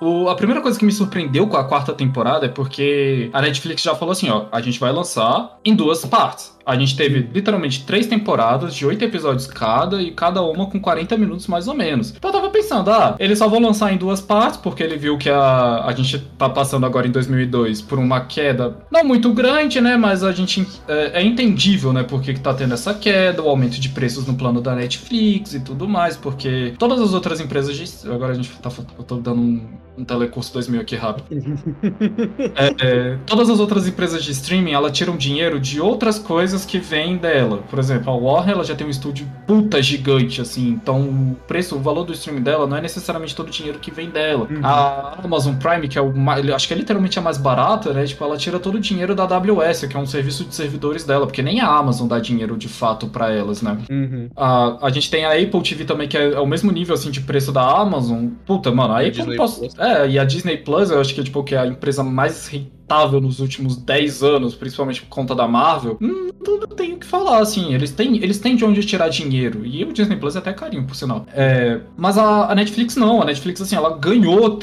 O, a primeira coisa que me surpreendeu com a quarta temporada é porque a Netflix já falou assim, ó, a gente vai lançar em duas partes. A gente teve literalmente três temporadas de oito episódios cada e cada uma com 40 minutos mais ou menos. Então eu tava pensando, ah, eles só vão lançar em duas partes porque ele viu que a, a gente tá passando agora em 2002 por uma queda não muito grande, né? Mas a gente é, é entendível, né? Porque que tá tendo essa queda, o aumento de preços no plano da Netflix e tudo mais, porque todas as outras empresas de. Agora a gente tá. Eu tô dando um, um telecurso 2000 aqui rápido. é, é, todas as outras empresas de streaming, ela tiram dinheiro de outras coisas que vêm dela. Por exemplo, a Warner, ela já tem um estúdio puta gigante, assim. Então, o preço, o valor do streaming dela não é necessariamente todo o dinheiro que vem dela. Uhum. A Amazon Prime, que é o mais, acho que é literalmente a mais barata, né? Tipo, ela tira todo o dinheiro da AWS, que é um serviço de servidores dela, porque nem a Amazon dá dinheiro de fato para elas, né? Uhum. A, a gente tem a Apple TV também, que é, é, o mesmo nível, assim, de preço da Amazon. Puta, mano, a Apple... Posso, é, e a Disney Plus, eu acho que, tipo, que é a empresa mais rentável nos últimos 10 anos, principalmente por conta da Marvel, hum, não tenho o que falar, assim. Eles têm, eles têm de onde tirar dinheiro. E o Disney Plus é até carinho, por sinal. É, mas a, a, Netflix não. A Netflix, assim, ela ganhou,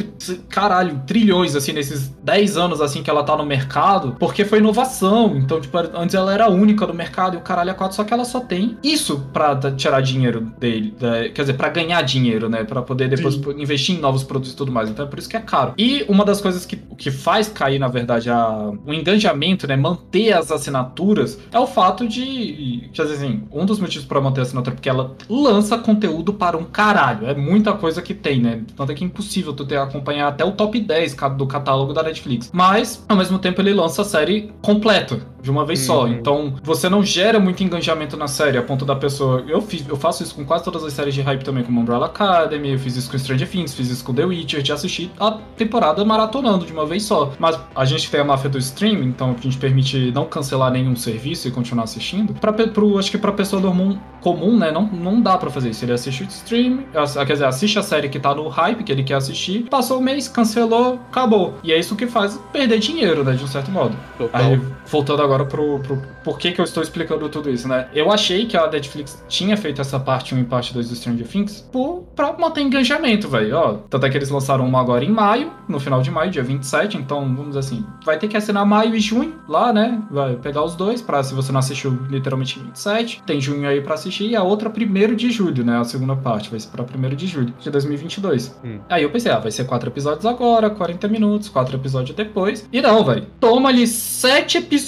caralho, trilhões, assim, nesses 10 anos, assim, que ela tá no mercado, porque foi inovação. Então, tipo, antes ela era a única do mercado e o caralho é quatro, só que ela só tem isso pra tirar dinheiro dele. quer dizer, pra ganhar dinheiro, né? Pra poder depois Sim. investir em novos produtos e tudo mais. Então é por isso que é caro. E uma das coisas que, que faz cair, na verdade, verdade, a, o engajamento, né, manter as assinaturas, é o fato de, quer dizer assim, um dos motivos para manter a assinatura é porque ela lança conteúdo para um caralho. É muita coisa que tem, né? Tanto é que é impossível tu ter acompanhar até o top 10 do catálogo da Netflix. Mas, ao mesmo tempo, ele lança a série completa de uma vez uhum. só. Então, você não gera muito engajamento na série a ponto da pessoa. Eu, fiz, eu faço isso com quase todas as séries de hype também, como Umbrella Academy, eu fiz isso com Stranger Things, fiz isso com The Witcher, de assistir a temporada maratonando de uma vez só. Mas a gente tem a máfia do stream, então a gente permite não cancelar nenhum serviço e continuar assistindo. Pra, pro, acho que pra pessoa comum, comum, né, não, não dá pra fazer isso. Ele assiste o stream, quer dizer, assiste a série que tá no hype, que ele quer assistir, passou o mês, cancelou, acabou. E é isso que faz perder dinheiro, né, de um certo modo. Total. Aí, voltando agora pro, pro por que, que eu estou explicando tudo isso, né? Eu achei que a Netflix tinha feito essa parte 1 e parte 2 do Stranger Things por, pra manter engajamento, velho. Ó, tanto é que eles lançaram uma agora em maio, no final de maio, dia 27, então vamos dizer assim, vai ter que assinar maio e junho lá, né? Vai pegar os dois, pra se você não assistiu literalmente em 27, tem junho aí pra assistir, e a outra primeiro de julho, né? A segunda parte vai ser pra primeiro de julho de 2022. Hum. Aí eu pensei, ah, vai ser quatro episódios agora, 40 minutos, quatro episódios depois. E não, velho. Toma ali sete episódios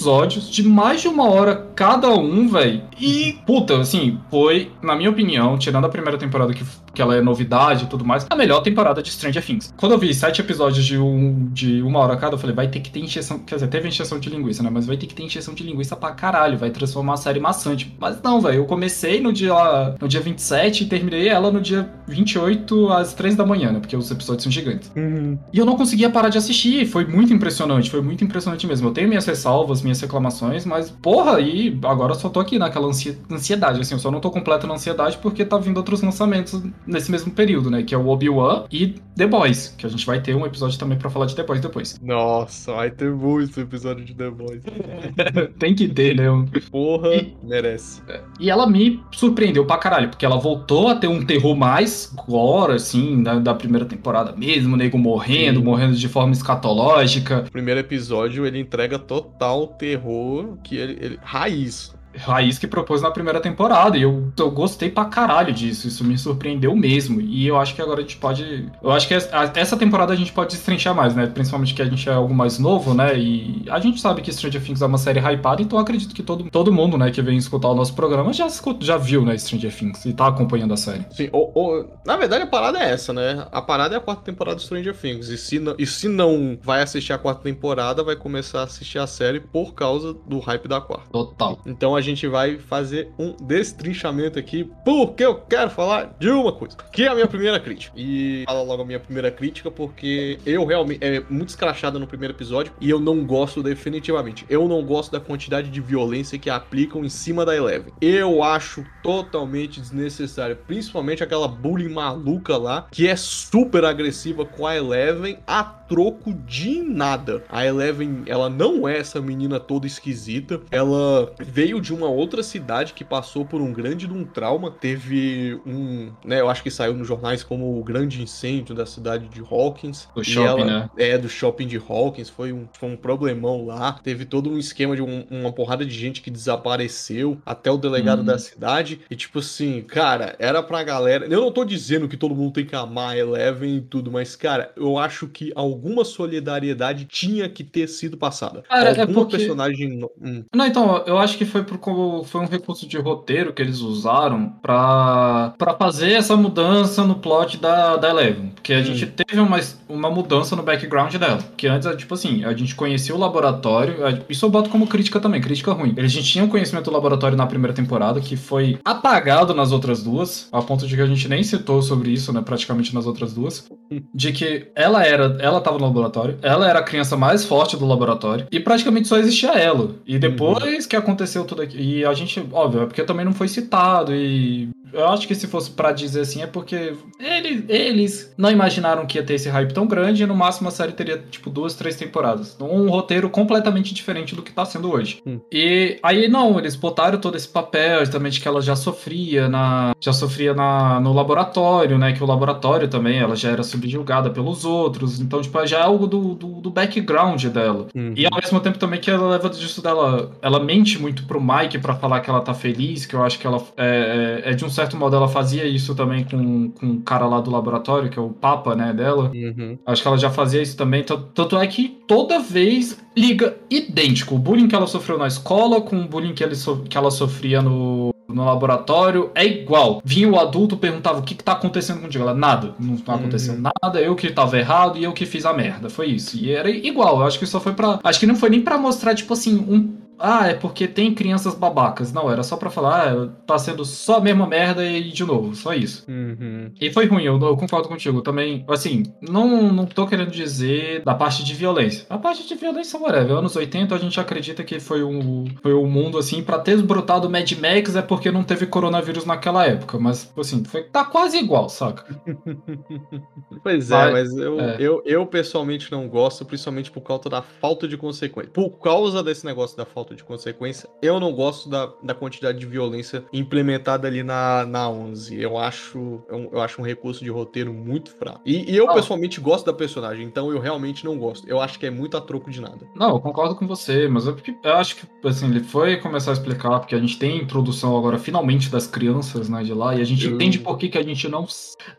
de mais de uma hora cada um, velho. E, puta, assim, foi, na minha opinião, tirando a primeira temporada que, que ela é novidade e tudo mais, a melhor temporada de Stranger Things. Quando eu vi sete episódios de, um, de uma hora cada, eu falei, vai ter que ter encheção. Quer dizer, teve encheção de linguiça, né? Mas vai ter que ter encheção de linguiça pra caralho. Vai transformar a série maçante. Mas não, velho. Eu comecei no dia, no dia 27 e terminei ela no dia 28 às 3 da manhã, né? Porque os episódios são gigantes. Uhum. E eu não conseguia parar de assistir. Foi muito impressionante. Foi muito impressionante mesmo. Eu tenho minhas ressalvas, minhas reclamações, mas, porra, e agora eu só tô aqui naquela ansiedade. Assim, eu só não tô completo na ansiedade porque tá vindo outros lançamentos nesse mesmo período, né? Que é o Obi-Wan e The Boys. Que a gente vai ter um episódio também pra falar de The Boys depois. Nossa, vai ter muito episódio de The Boys. Tem que ter, né? Porra, e, merece. E ela me surpreendeu pra caralho, porque ela voltou a ter um terror mais gore, assim, da, da primeira temporada mesmo, o nego morrendo, Sim. morrendo de forma escatológica. O primeiro episódio ele entrega total terror que ele, ele raiz raiz que propôs na primeira temporada. E eu, eu gostei pra caralho disso. Isso me surpreendeu mesmo. E eu acho que agora a gente pode. Eu acho que essa temporada a gente pode destrinchar mais, né? Principalmente que a gente é algo mais novo, né? E a gente sabe que Stranger Things é uma série hypada, então eu acredito que todo, todo mundo, né, que vem escutar o nosso programa já, já viu, né, Stranger Things e tá acompanhando a série. Sim, ou, ou, na verdade a parada é essa, né? A parada é a quarta temporada de Stranger Things. E se, não, e se não vai assistir a quarta temporada, vai começar a assistir a série por causa do hype da quarta. Total. Então a gente vai fazer um destrinchamento aqui, porque eu quero falar de uma coisa, que é a minha primeira crítica. E fala logo a minha primeira crítica, porque eu realmente é muito escrachada no primeiro episódio e eu não gosto definitivamente. Eu não gosto da quantidade de violência que aplicam em cima da Eleven. Eu acho totalmente desnecessário, principalmente aquela bullying maluca lá, que é super agressiva com a Eleven a troco de nada. A Eleven, ela não é essa menina toda esquisita. Ela veio de de uma outra cidade que passou por um grande um trauma. Teve um, né, eu acho que saiu nos jornais como o grande incêndio da cidade de Hawkins. Do shopping, ela, né? É, do shopping de Hawkins. Foi um, foi um problemão lá. Teve todo um esquema de um, uma porrada de gente que desapareceu, até o delegado hum. da cidade. E tipo assim, cara, era pra galera. Eu não tô dizendo que todo mundo tem que amar Eleven e tudo, mas, cara, eu acho que alguma solidariedade tinha que ter sido passada. Cara, é porque... personagem. Hum. Não, então, eu acho que foi por como foi um recurso de roteiro que eles usaram pra, pra fazer essa mudança no plot da, da Eleven. Porque a hum. gente teve uma, uma mudança no background dela. Que antes, tipo assim, a gente conhecia o laboratório. Isso eu boto como crítica também, crítica ruim. A gente tinha um conhecimento do laboratório na primeira temporada, que foi apagado nas outras duas, a ponto de que a gente nem citou sobre isso, né, praticamente nas outras duas. De que ela era, ela tava no laboratório, ela era a criança mais forte do laboratório, e praticamente só existia ela. E depois uhum. que aconteceu tudo aqui, e a gente, óbvio, é porque também não foi citado, e eu acho que se fosse para dizer assim, é porque eles, eles não imaginaram que ia ter esse hype tão grande, e no máximo a série teria, tipo, duas, três temporadas. Um roteiro completamente diferente do que tá sendo hoje. Hum. E aí, não, eles botaram todo esse papel, de que ela já sofria na. Já sofria na, no laboratório, né? Que o laboratório também, ela já era subjugada pelos outros. Então, tipo, já é algo do, do, do background dela. Uhum. E ao mesmo tempo também que ela leva disso dela. Ela mente muito pro Mike para falar que ela tá feliz, que eu acho que ela. É, é, é, de um certo modo, ela fazia isso também com, com o cara lá do laboratório, que é o Papa, né, dela. Uhum. Acho que ela já fazia isso também. Tanto é que toda vez liga idêntico. O bullying que ela sofreu na escola com o bullying que, ele so que ela sofria no, no laboratório é igual. Vinha o adulto, perguntava o que, que tá acontecendo contigo. Ela, nada, não tá acontecendo uhum. nada, eu que tava errado e eu que fiz a merda. Foi isso. E era igual, eu acho que só foi pra. Acho que não foi nem pra mostrar, tipo assim, um ah, é porque tem crianças babacas. Não, era só para falar, ah, tá sendo só a mesma merda e de novo, só isso. Uhum. E foi ruim, eu, eu, concordo contigo também. Assim, não, não tô querendo dizer da parte de violência. A parte de violência, whatever. Anos 80 a gente acredita que foi um, foi um mundo assim, para ter brotado Mad Max é porque não teve coronavírus naquela época. Mas, assim, foi, tá quase igual, saca? pois é, mas, mas eu, é. Eu, eu pessoalmente não gosto, principalmente por causa da falta de consequência. Por causa desse negócio da falta de consequência. Eu não gosto da, da quantidade de violência implementada ali na, na 11. Eu acho, eu, eu acho um recurso de roteiro muito fraco. E, e eu, não. pessoalmente, gosto da personagem, então eu realmente não gosto. Eu acho que é muito a troco de nada. Não, eu concordo com você, mas eu, eu acho que, assim, ele foi começar a explicar, porque a gente tem introdução agora, finalmente, das crianças, né, de lá, e a gente eu... entende por que, que a gente não,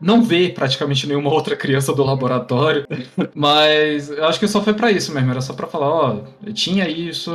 não vê praticamente nenhuma outra criança do laboratório. mas eu acho que só foi para isso mesmo, era só para falar, ó, tinha isso,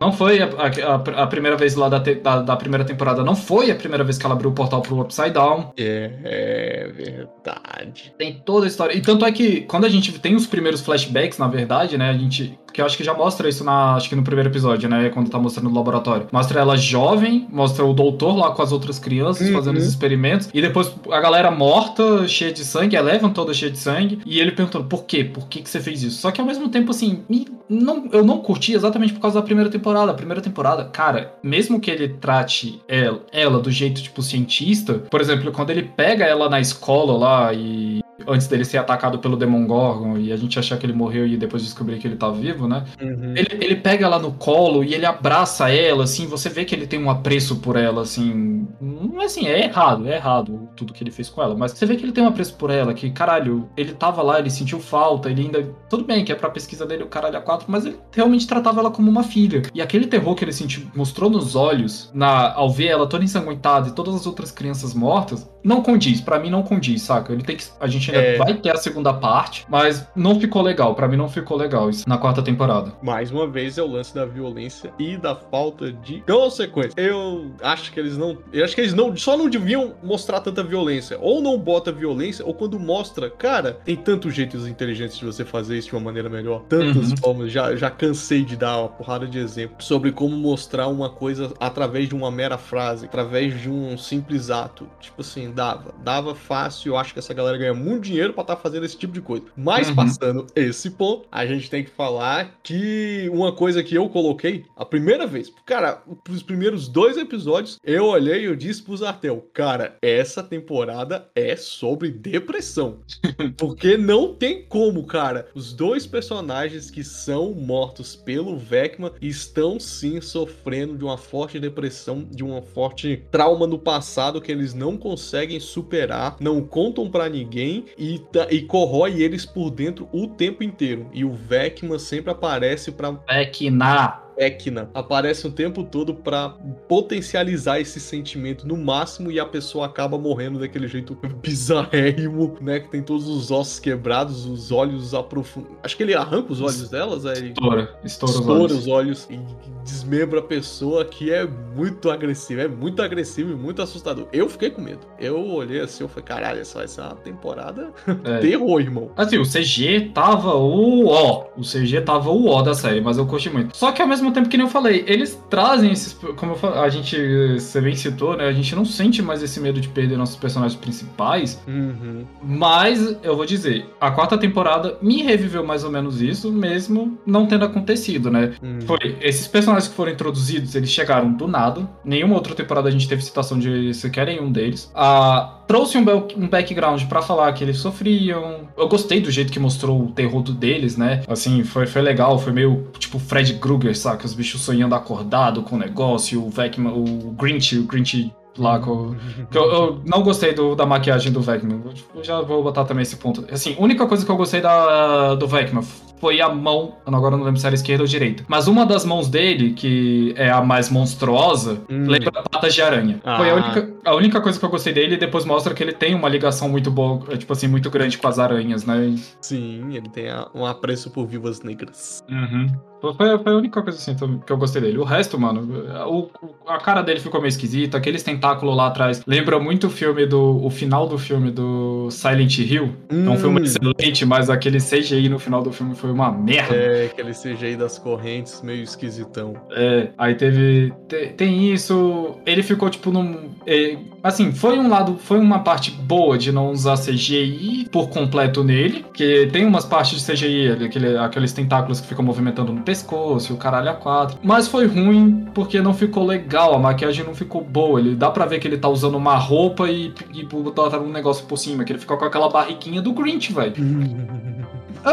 não foi a, a, a primeira vez lá da, te, da, da, primeira temporada, não foi a primeira vez que ela abriu o portal pro Upside Down. É, é verdade. Tem toda a história. E tanto é que quando a gente tem os primeiros flashbacks, na verdade, né, a gente que eu acho que já mostra isso na, acho que no primeiro episódio, né? Quando tá mostrando o laboratório. Mostra ela jovem, mostra o doutor lá com as outras crianças uhum. fazendo os experimentos. E depois a galera morta, cheia de sangue, a Eleven toda cheia de sangue. E ele perguntando, por quê? Por que, que você fez isso? Só que ao mesmo tempo, assim, não, eu não curti exatamente por causa da primeira temporada. A primeira temporada, cara, mesmo que ele trate ela, ela do jeito, tipo, cientista, por exemplo, quando ele pega ela na escola lá e antes dele ser atacado pelo Demogorgon e a gente achar que ele morreu e depois descobrir que ele tá vivo, né? Uhum. Ele, ele pega ela no colo e ele abraça ela, assim, você vê que ele tem um apreço por ela, assim. Não é assim, é errado, é errado tudo que ele fez com ela, mas você vê que ele tem um apreço por ela, que, caralho, ele tava lá, ele sentiu falta, ele ainda. Tudo bem que é pra pesquisa dele o caralho a quatro, mas ele realmente tratava ela como uma filha. E aquele terror que ele sentiu, mostrou nos olhos, na, ao ver ela toda ensanguentada e todas as outras crianças mortas, não condiz, para mim não condiz, saca? Ele tem que. A gente ainda é... vai ter a segunda parte, mas não ficou legal. para mim não ficou legal isso na quarta temporada. Mais uma vez é o lance da violência e da falta de consequência. Eu acho que eles não. Eu acho que eles não só não deviam mostrar tanta violência. Ou não bota violência, ou quando mostra, cara, tem tantos jeitos inteligentes de você fazer isso de uma maneira melhor. Tantas uhum. formas. Já, já cansei de dar uma porrada de exemplos sobre como mostrar uma coisa através de uma mera frase, através de um simples ato. Tipo assim, dava. Dava fácil. Eu acho que essa galera ganha muito dinheiro para estar tá fazendo esse tipo de coisa. Mas uhum. passando esse ponto, a gente tem que falar que uma coisa que eu coloquei a primeira vez, cara, os primeiros dois episódios, eu olhei e eu disse pros Zartel, cara, essa temporada é sobre depressão. Porque não tem como, cara. Os dois personagens que são mortos pelo Vecma estão sim sofrendo de uma forte depressão, de uma forte trauma no passado que eles não conseguem superar, não contam para ninguém e, e corrói eles por dentro o tempo inteiro. E o Vecma sempre aparece para Vecna Ekna aparece o tempo todo para potencializar esse sentimento no máximo e a pessoa acaba morrendo daquele jeito bizarrérrimo, né? Que tem todos os ossos quebrados, os olhos aprofundados. Acho que ele arranca os olhos delas, aí. Estoura, estoura, estoura os, olhos. os olhos e desmembra a pessoa, que é muito agressivo, é muito agressivo e muito assustador. Eu fiquei com medo. Eu olhei assim, eu falei, caralho, essa vai ser uma temporada é. terror, irmão. Assim, o CG tava o ó, o CG tava o ó da série, mas eu curti muito. Só que ao mesmo mesmo tempo que nem eu falei, eles trazem esses. Como falei, a gente. Você bem citou, né? A gente não sente mais esse medo de perder nossos personagens principais. Uhum. Mas, eu vou dizer, a quarta temporada me reviveu mais ou menos isso, mesmo não tendo acontecido, né? Uhum. Foi, esses personagens que foram introduzidos, eles chegaram do nada. Nenhuma outra temporada a gente teve citação de sequer nenhum deles. A trouxe um, um background para falar que eles sofriam. Eu gostei do jeito que mostrou o terror deles, né? Assim, foi, foi legal, foi meio tipo Fred Krueger, saca? Os bichos sonhando acordado com o negócio, o Vecman, o Grinch, o Grinch lá com. Eu, eu, não gostei do, da maquiagem do Vecman. Eu já vou botar também esse ponto. Assim, a única coisa que eu gostei da, do Vecman foi a mão. Agora não lembro se era esquerda ou direita. Mas uma das mãos dele, que é a mais monstruosa, hum. lembra patas de aranha. Ah. Foi a única, a única coisa que eu gostei dele e depois mostra que ele tem uma ligação muito boa, tipo assim, muito grande com as aranhas, né? Sim, ele tem um apreço por vivas negras. Uhum. Foi, foi, a única coisa assim que eu gostei dele. O resto, mano, o, a cara dele ficou meio esquisita, aqueles tentáculos lá atrás. Lembra muito o filme do. O final do filme do Silent Hill. Hum. É um filme hum. excelente, mas aquele CGI no final do filme foi uma merda. É, aquele CGI das correntes meio esquisitão. É, aí teve. Te, tem isso. Ele ficou, tipo, num. É, assim, foi um lado. Foi uma parte boa de não usar CGI por completo nele. Que tem umas partes de CGI, aquele, aqueles tentáculos que ficam movimentando no pescoço, o caralho a quatro. Mas foi ruim porque não ficou legal, a maquiagem não ficou boa. Ele dá pra ver que ele tá usando uma roupa e, e botar um negócio por cima, que ele ficou com aquela barriguinha do Grinch, velho.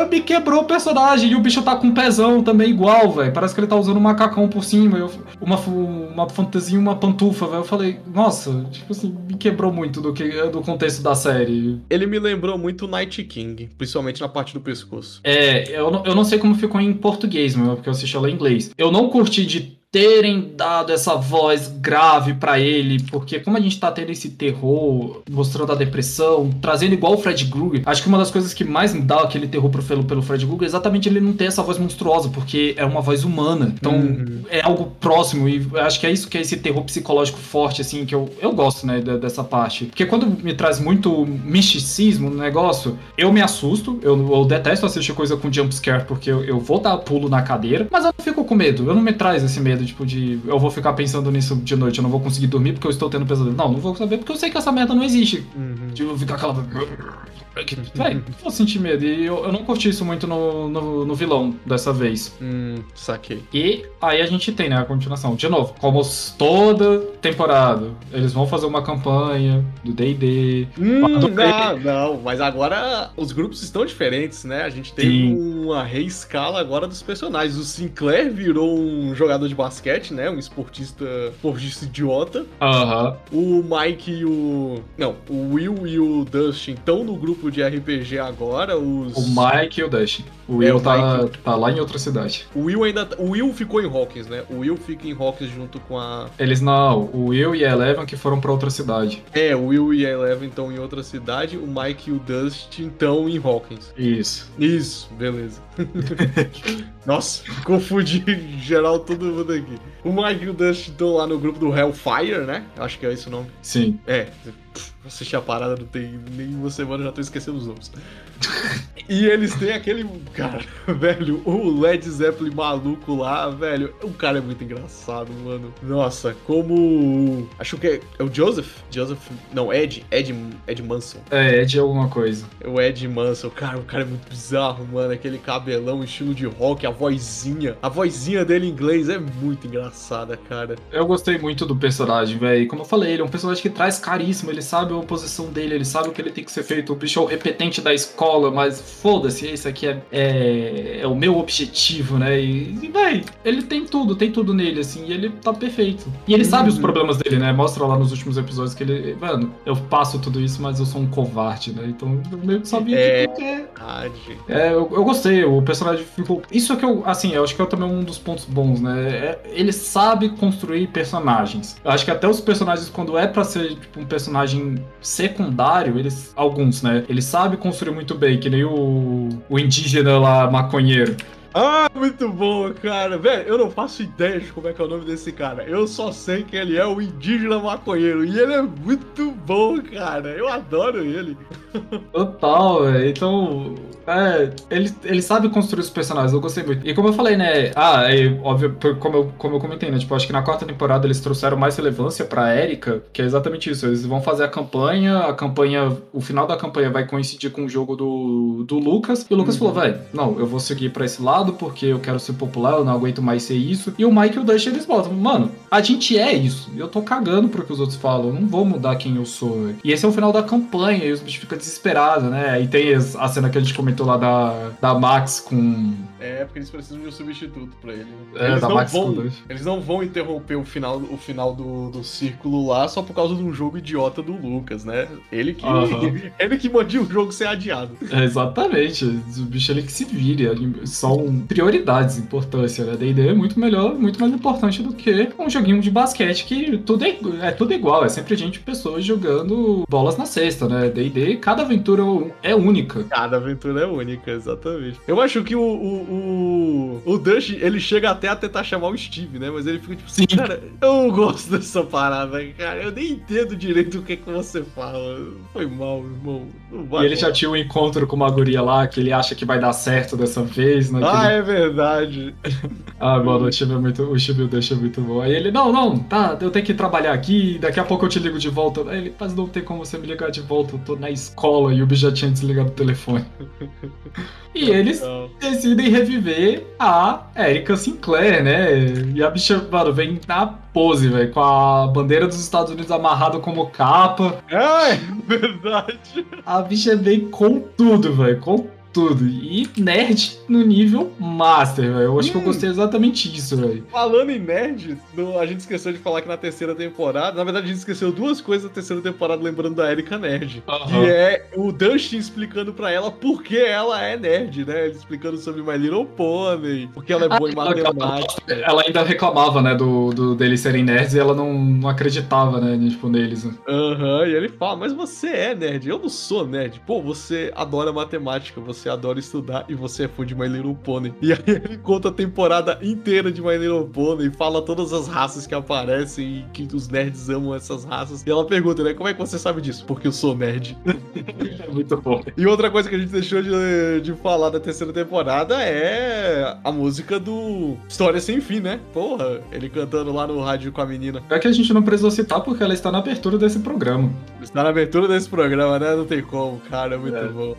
me quebrou o personagem. E o bicho tá com um pezão também igual, velho. Parece que ele tá usando um macacão por cima. Eu, uma, uma fantasia uma pantufa, velho. Eu falei, nossa, tipo assim, me quebrou muito do, que, do contexto da série. Ele me lembrou muito o Night King, principalmente na parte do pescoço. É, eu, eu não sei como ficou em português, meu, porque eu assisti ela em inglês. Eu não curti de terem dado essa voz grave para ele, porque como a gente tá tendo esse terror, mostrando a depressão, trazendo igual o Fred Krueger, acho que uma das coisas que mais dá aquele terror pro, pelo, pelo Fred Krueger é exatamente ele não ter essa voz monstruosa, porque é uma voz humana. Então, uhum. é algo próximo e acho que é isso que é esse terror psicológico forte, assim, que eu, eu gosto, né, dessa parte. Porque quando me traz muito misticismo no negócio, eu me assusto, eu, eu detesto assistir coisa com jumpscare, porque eu, eu vou dar pulo na cadeira, mas eu não fico com medo, eu não me traz esse medo, tipo, de eu vou ficar pensando nisso de noite, eu não vou conseguir dormir porque eu estou tendo pesadelo. Não, não vou saber porque eu sei que essa merda não existe. Uhum. De eu ficar aquela. Véi, vou sentir medo. E eu, eu não curti isso muito no, no, no vilão dessa vez. Hum, saquei. E aí a gente tem, né, a continuação. De novo, como toda temporada, eles vão fazer uma campanha do DD. Hum, não, não, mas agora os grupos estão diferentes, né? A gente tem Sim. uma reescala agora dos personagens. O Sinclair virou um jogador de basquete, né? Um esportista, esportista idiota. Aham. O Mike e o. Não, o Will e o Dustin estão no grupo de RPG agora, os. O Mike e o Dash. O Will é, o tá, Mike... tá lá em outra cidade. O Will ainda. O Will ficou em Hawkins, né? O Will fica em Hawkins junto com a. Eles não, o Will e a Eleven que foram pra outra cidade. É, o Will e a Eleven estão em outra cidade, o Mike e o Dustin estão em Hawkins. Isso. Isso, beleza. Nossa, confundi geral todo mundo aqui. O Dustin estão lá no grupo do Hellfire, né? Acho que é esse o nome. Sim. É, assisti a parada, não tem nem uma semana, já tô esquecendo os nomes. e eles têm aquele. Cara, velho, o Led Zeppelin maluco lá, velho. O cara é muito engraçado, mano. Nossa, como. Acho que é, é o Joseph? Joseph. Não, Ed. Ed, Ed Manson. É, Ed alguma coisa. O Ed Manson, cara, o cara é muito bizarro, mano. Aquele cabelão, estilo de rock, a vozinha. A vozinha dele em inglês é muito engraçada, cara. Eu gostei muito do personagem, velho. Como eu falei, ele é um personagem que traz carisma, ele sabe a posição dele, ele sabe o que ele tem que ser feito. O bicho é o repetente da escola, mas foda-se, esse aqui é, é, é, o meu objetivo, né? E, e véi, ele tem tudo, tem tudo nele, assim, e ele tá perfeito. E ele uhum. sabe os uhum. problemas dele, né? Mostra lá nos últimos episódios que ele, mano, eu passo tudo isso, mas eu sou um covarde, né? Então eu meio que sabia é... que. É, é eu, eu gostei, o personagem ficou. Isso é que eu, assim, eu acho que é também um dos pontos bons, né? É, ele sabe construir personagens. Eu acho que até os personagens, quando é para ser tipo, um personagem secundário, eles. Alguns, né? Ele sabe construir muito bem, que nem o, o indígena lá, maconheiro. Ah, muito bom, cara. Velho, eu não faço ideia de como é que é o nome desse cara. Eu só sei que ele é o indígena maconheiro. E ele é muito bom, cara. Eu adoro ele. Total, velho. Então, é, ele, ele sabe construir os personagens, eu gostei muito. E como eu falei, né? Ah, é, óbvio, como eu, como eu comentei, né? Tipo, acho que na quarta temporada eles trouxeram mais relevância pra Erika, que é exatamente isso. Eles vão fazer a campanha, a campanha, o final da campanha vai coincidir com o jogo do, do Lucas. E o Lucas uhum. falou, velho, não, eu vou seguir pra esse lado porque eu quero ser popular, eu não aguento mais ser isso. E o Mike e o Dutch eles botam, mano, a gente é isso. Eu tô cagando pro que os outros falam, eu não vou mudar quem eu sou. Véio. E esse é o final da campanha, e os bichos ficam desesperados, né? E tem a cena que a gente comentou lá da, da Max com. É, porque eles precisam de um substituto pra ele. É, eles, não Max vão, eles não vão interromper o final, o final do, do círculo lá só por causa de um jogo idiota do Lucas, né? Ele que, uhum. ele que mandia o jogo ser adiado. É, exatamente. O bicho ele que se vire. Prioridades, importância, né? D&D é muito melhor, muito mais importante do que um joguinho de basquete que tudo é, é tudo igual. É sempre gente, pessoas jogando bolas na cesta, né? D&D, cada aventura é única. Cada aventura é única, exatamente. Eu acho que o, o, o, o Dush, ele chega até a tentar chamar o Steve, né? Mas ele fica tipo assim, cara, eu não gosto dessa parada, cara. Eu nem entendo direito o que, que você fala. Foi mal, irmão. e ele já tinha um encontro com uma guria lá que ele acha que vai dar certo dessa vez, né? Ah, ele... é verdade. ah, mano, o Steve é muito. O o Dush é muito bom. Aí ele, não, não, tá, eu tenho que trabalhar aqui, daqui a pouco eu te ligo de volta. Aí ele, mas não tem como você me ligar de volta, eu tô na escola e o bicho já tinha desligado o telefone. E eles decidem reviver a Erika Sinclair, né? E a bicha, mano, vem na pose, velho, com a bandeira dos Estados Unidos amarrada como capa. É, é verdade. A bicha vem com tudo, velho, com tudo. E nerd no nível master, velho. Eu acho hum. que eu hum. gostei exatamente disso, velho. Falando em nerd, a gente esqueceu de falar que na terceira temporada, na verdade a gente esqueceu duas coisas da terceira temporada, lembrando da Erika Nerd. Uhum. Que é o Dustin explicando pra ela por que ela é nerd, né? Ele explicando sobre My Little Pony, porque ela é boa ah, em matemática. Ela ainda reclamava, né, do, do deles serem nerds e ela não, não acreditava, né, tipo, neles. Né? Aham, uhum. e ele fala, mas você é nerd, eu não sou nerd. Pô, você adora matemática, você você adora estudar e você é fã de My Little Pony. E aí ele conta a temporada inteira de My Little Pony fala todas as raças que aparecem e que os nerds amam essas raças. E ela pergunta, né, como é que você sabe disso? Porque eu sou nerd. É muito bom. E outra coisa que a gente deixou de, de falar da terceira temporada é a música do História Sem Fim, né? Porra, ele cantando lá no rádio com a menina. É que a gente não precisou citar porque ela está na abertura desse programa. Está na abertura desse programa, né? Não tem como, cara, é muito é. bom.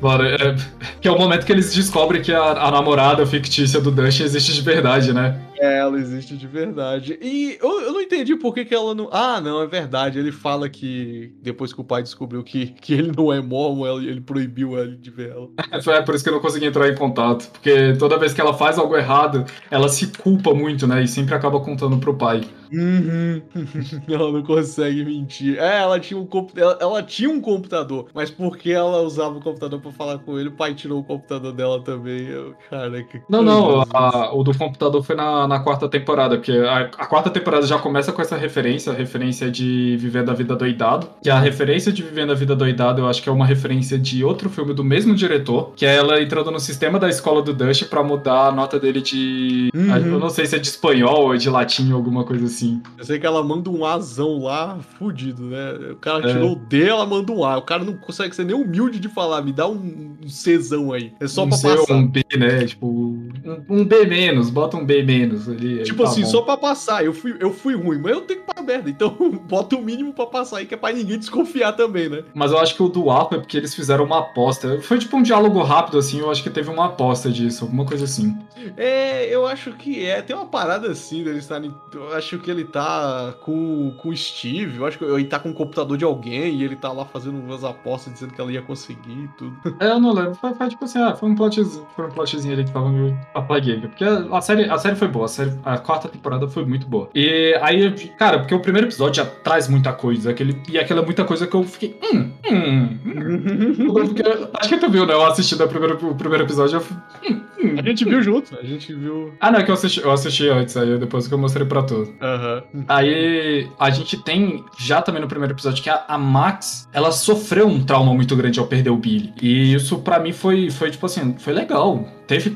Bora, é, que é o momento que eles descobrem que a, a namorada fictícia do Dustin existe de verdade, né? É, ela existe de verdade. E eu, eu não entendi por que, que ela não. Ah, não, é verdade. Ele fala que depois que o pai descobriu que, que ele não é mormon, ele, proibiu ela de ver ela. É por isso que eu não consegui entrar em contato. Porque toda vez que ela faz algo errado, ela se culpa muito, né? E sempre acaba contando pro pai. Uhum. ela não consegue mentir. É, ela tinha um ela, ela, tinha um computador, mas porque ela usava o computador para falar com ele, o pai tirou o computador dela também. Eu, caraca. Não, não, a, o do computador foi na na, na quarta temporada, porque a, a, quarta temporada já começa com essa referência, a referência de Vivendo a Vida Doidado, que a referência de Vivendo a Vida Doidado eu acho que é uma referência de outro filme do mesmo diretor, que é ela entrando no sistema da escola do Dust para mudar a nota dele de... Uhum. Eu não sei se é de espanhol ou de latim, alguma coisa assim. Eu sei que ela manda um azão lá, fudido, né? O cara é. tirou o D, ela manda um A. O cara não consegue ser nem humilde de falar, me dá um, um Czão aí. É só um pra C passar. um B, né? Tipo, um, um B menos, bota um B menos ali. Tipo tá assim, bom. só pra passar. Eu fui, eu fui ruim, mas eu tenho que pagar merda. Então bota o mínimo pra passar aí, que é pra ninguém desconfiar também, né? Mas eu acho que o do Arco é porque eles fizeram uma aposta. Foi tipo um diálogo rápido, assim, eu acho que teve uma aposta disso, alguma coisa assim. É, eu acho que é. Tem uma parada assim dele estar. Eu acho que ele tá com, com o Steve, eu acho que ele tá com o computador de alguém e ele tá lá fazendo umas apostas dizendo que ela ia conseguir e tudo. É, eu não lembro. Foi, foi tipo assim, ah, foi um plotzinho, foi um plotzinho ali que tava meio apaguei. Porque a, série, a série foi boa, a, série, a quarta temporada foi muito boa. E aí, cara, porque o primeiro episódio já traz muita coisa, aquele, e aquela muita coisa que eu fiquei. Hum, hum, hum. porque, acho que tu viu, né? Eu assisti o primeiro, o primeiro episódio, eu fui, hum, hum. A gente viu junto, a gente viu. Ah, não, é que eu assisti, eu assisti antes, aí depois que eu mostrei pra tu. Uhum. Aí a gente tem já também no primeiro episódio que a, a Max, ela sofreu um trauma muito grande ao perder o Billy. E isso para mim foi, foi tipo assim, foi legal. Teve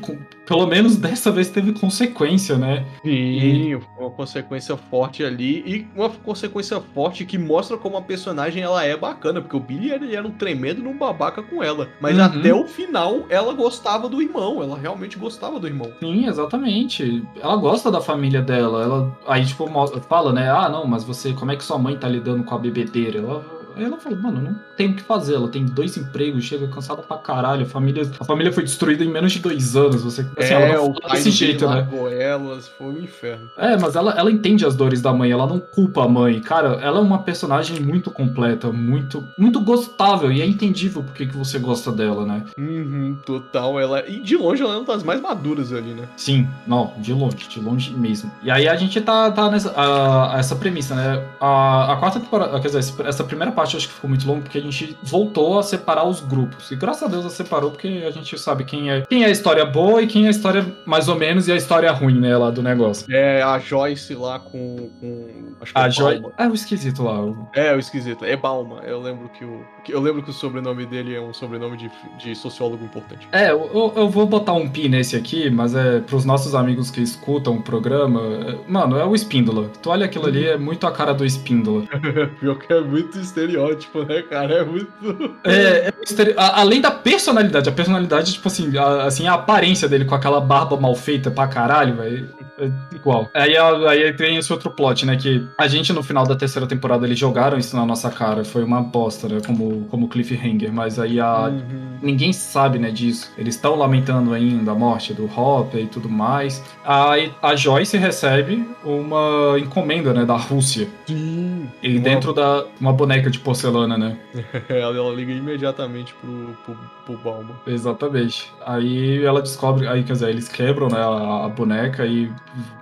pelo menos dessa vez teve consequência, né? Sim, e... uma consequência forte ali e uma consequência forte que mostra como a personagem ela é bacana, porque o Billy ele era um tremendo num babaca com ela, mas uhum. até o final ela gostava do irmão, ela realmente gostava do irmão. Sim, exatamente. Ela gosta da família dela, ela aí tipo fala, né? Ah, não, mas você, como é que sua mãe tá lidando com a bebedeira? Ela Aí ela falou, mano, não tem o que fazer. Ela tem dois empregos, chega cansada pra caralho. A família, a família foi destruída em menos de dois anos. Você, assim, é, ela não desse jeito, né? elas, foi um inferno. É, mas ela, ela entende as dores da mãe, ela não culpa a mãe. Cara, ela é uma personagem muito completa, muito, muito gostável. E é entendível porque que você gosta dela, né? Uhum, total. Ela, e de longe ela é uma das mais maduras ali, né? Sim, não, de longe, de longe mesmo. E aí a gente tá, tá nessa a, essa premissa, né? A, a quarta temporada, quer dizer, essa primeira parte parte acho que ficou muito longo porque a gente voltou a separar os grupos. E graças a Deus a separou porque a gente sabe quem é quem é a história boa e quem é a história mais ou menos e a história ruim, né, lá do negócio. É, a Joyce lá com. com acho que a é Joyce. É o esquisito lá. O... É, o esquisito. É Balma. Eu lembro que o. Eu lembro que o sobrenome dele é um sobrenome de, de sociólogo importante. É, eu, eu vou botar um pi nesse aqui, mas é pros nossos amigos que escutam o programa. Mano, é o Espíndola. Tu olha aquilo ali, é muito a cara do Espíndola. Pior que é muito estereótipo, né, cara? É muito. É, é estere... além da personalidade, a personalidade, tipo assim, a, assim, a aparência dele com aquela barba mal feita pra caralho, velho. É igual. Aí, aí tem esse outro plot, né? Que a gente no final da terceira temporada eles jogaram isso na nossa cara. Foi uma bosta, né? Como, como cliffhanger. Mas aí a. Uhum. Ninguém sabe, né, disso. Eles estão lamentando ainda a morte do Hopper e tudo mais. Aí a Joyce recebe uma encomenda, né, da Rússia. Sim. E uma... dentro da. Uma boneca de porcelana, né? ela, ela liga imediatamente pro, pro, pro Balma. Exatamente. Aí ela descobre. Aí, quer dizer, eles quebram, né, a, a boneca e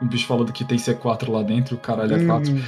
o bicho falando que tem C4 lá dentro, o caralho é 4. Hum.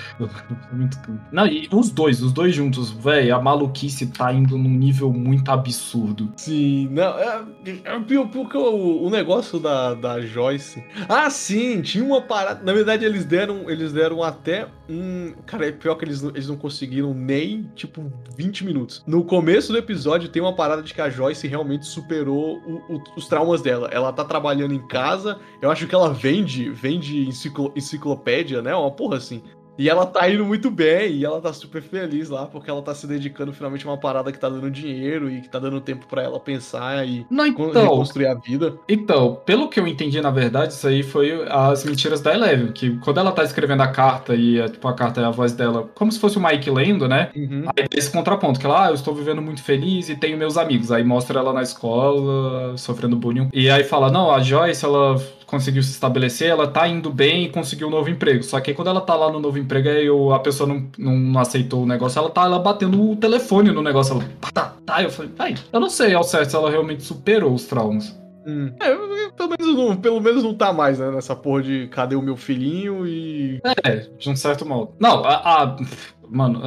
muito... Não, e os dois, os dois juntos, velho, a maluquice tá indo num nível muito absurdo. Sim, não, é, é porque o, o negócio da, da Joyce. Ah, sim, tinha uma parada. Na verdade, eles deram, eles deram até um. Cara, é pior que eles, eles não conseguiram nem, tipo, 20 minutos. No começo do episódio tem uma parada de que a Joyce realmente superou o, o, os traumas dela. Ela tá trabalhando em casa, eu acho que ela vende, vende de enciclo, enciclopédia, né? Uma porra assim. E ela tá indo muito bem, e ela tá super feliz lá, porque ela tá se dedicando finalmente a uma parada que tá dando dinheiro e que tá dando tempo para ela pensar e Não, então, reconstruir a vida. Então, pelo que eu entendi, na verdade, isso aí foi as mentiras da Eleven, que quando ela tá escrevendo a carta e é, tipo, a carta é a voz dela, como se fosse o Mike lendo, né? Uhum. Aí tem esse contraponto, que ela, ah, eu estou vivendo muito feliz e tenho meus amigos. Aí mostra ela na escola, sofrendo bullying. E aí fala, não, a Joyce, ela conseguiu se estabelecer, ela tá indo bem e conseguiu um novo emprego. Só que aí quando ela tá lá no novo emprego, aí a pessoa não, não aceitou o negócio, ela tá ela batendo o telefone no negócio. Ela, tá, tá. Eu falei, ai, eu não sei ao certo se ela realmente superou os traumas. Hum. É, pelo menos, não, pelo menos não tá mais, né? Nessa porra de cadê o meu filhinho e. É, de um certo modo. Não, a, a mano,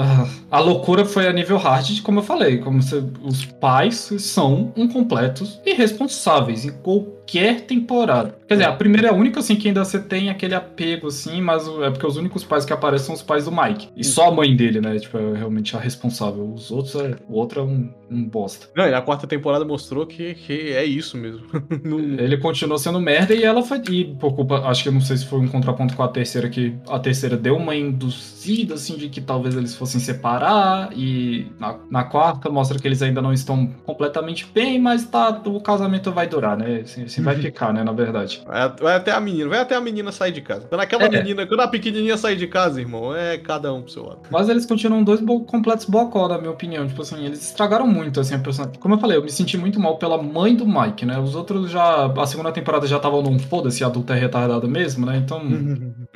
a loucura foi a nível hard, como eu falei, como se, os pais são incompletos e irresponsáveis em qualquer qualquer temporada. Quer dizer, a primeira é a única, assim, que ainda você tem aquele apego, assim, mas é porque os únicos pais que aparecem são os pais do Mike. E só a mãe dele, né? Tipo, é realmente a responsável. Os outros, é, o outro é um, um bosta. Não, e a quarta temporada mostrou que, que é isso mesmo. Ele continuou sendo merda e ela foi. E por culpa. Acho que eu não sei se foi um contraponto com a terceira, que a terceira deu uma induzida, assim, de que talvez eles fossem separar. E na, na quarta mostra que eles ainda não estão completamente bem, mas tá, o casamento vai durar, né? Assim, assim vai ficar, né? Na verdade. Vai, vai até a menina, vai até a menina sair de casa. Quando aquela É. menina, quando a pequenininha sair de casa, irmão, é cada um pro seu lado. Mas eles continuam dois bo completos bocó, na minha opinião. Tipo assim, eles estragaram muito, assim, a personagem. Como eu falei, eu me senti muito mal pela mãe do Mike, né? Os outros já. A segunda temporada já estavam num foda-se, adulto é retardado mesmo, né? Então.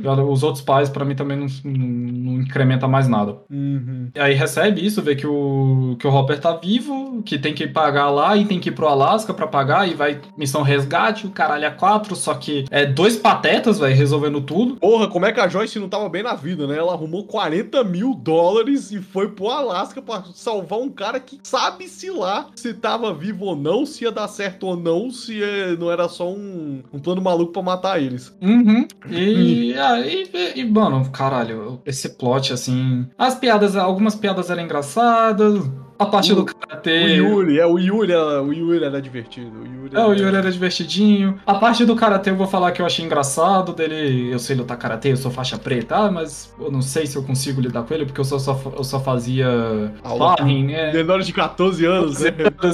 Já os outros pais, pra mim, também não, não, não incrementa mais nada. Uhum. E aí recebe isso, vê que o, que o Hopper tá vivo, que tem que pagar lá e tem que ir pro Alasca pra pagar, e vai missão resgate, o caralho é quatro, só que é dois patetas, vai resolvendo tudo. Porra, como é que a Joyce não tava bem na vida, né? Ela arrumou 40 mil dólares e foi pro Alasca pra salvar um cara que sabe-se lá se tava vivo ou não, se ia dar certo ou não, se é- não era só um, um plano maluco pra matar eles. Uhum. E aí, e, mano, caralho, esse plot, assim. As piadas, algumas piadas eram engraçadas. A parte O- do O karatê. Yuri, é, o Yuri, era- o Yuri era divertido. O Yuri, É, o Yuri era divertidinho. A parte do karatê eu vou falar que eu achei engraçado dele. Eu sei lutar karatê, eu sou faixa preta, ah, mas eu não sei se eu consigo lidar com ele, porque eu só, só, eu só fazia sparring, né? Menor de 14 anos, né?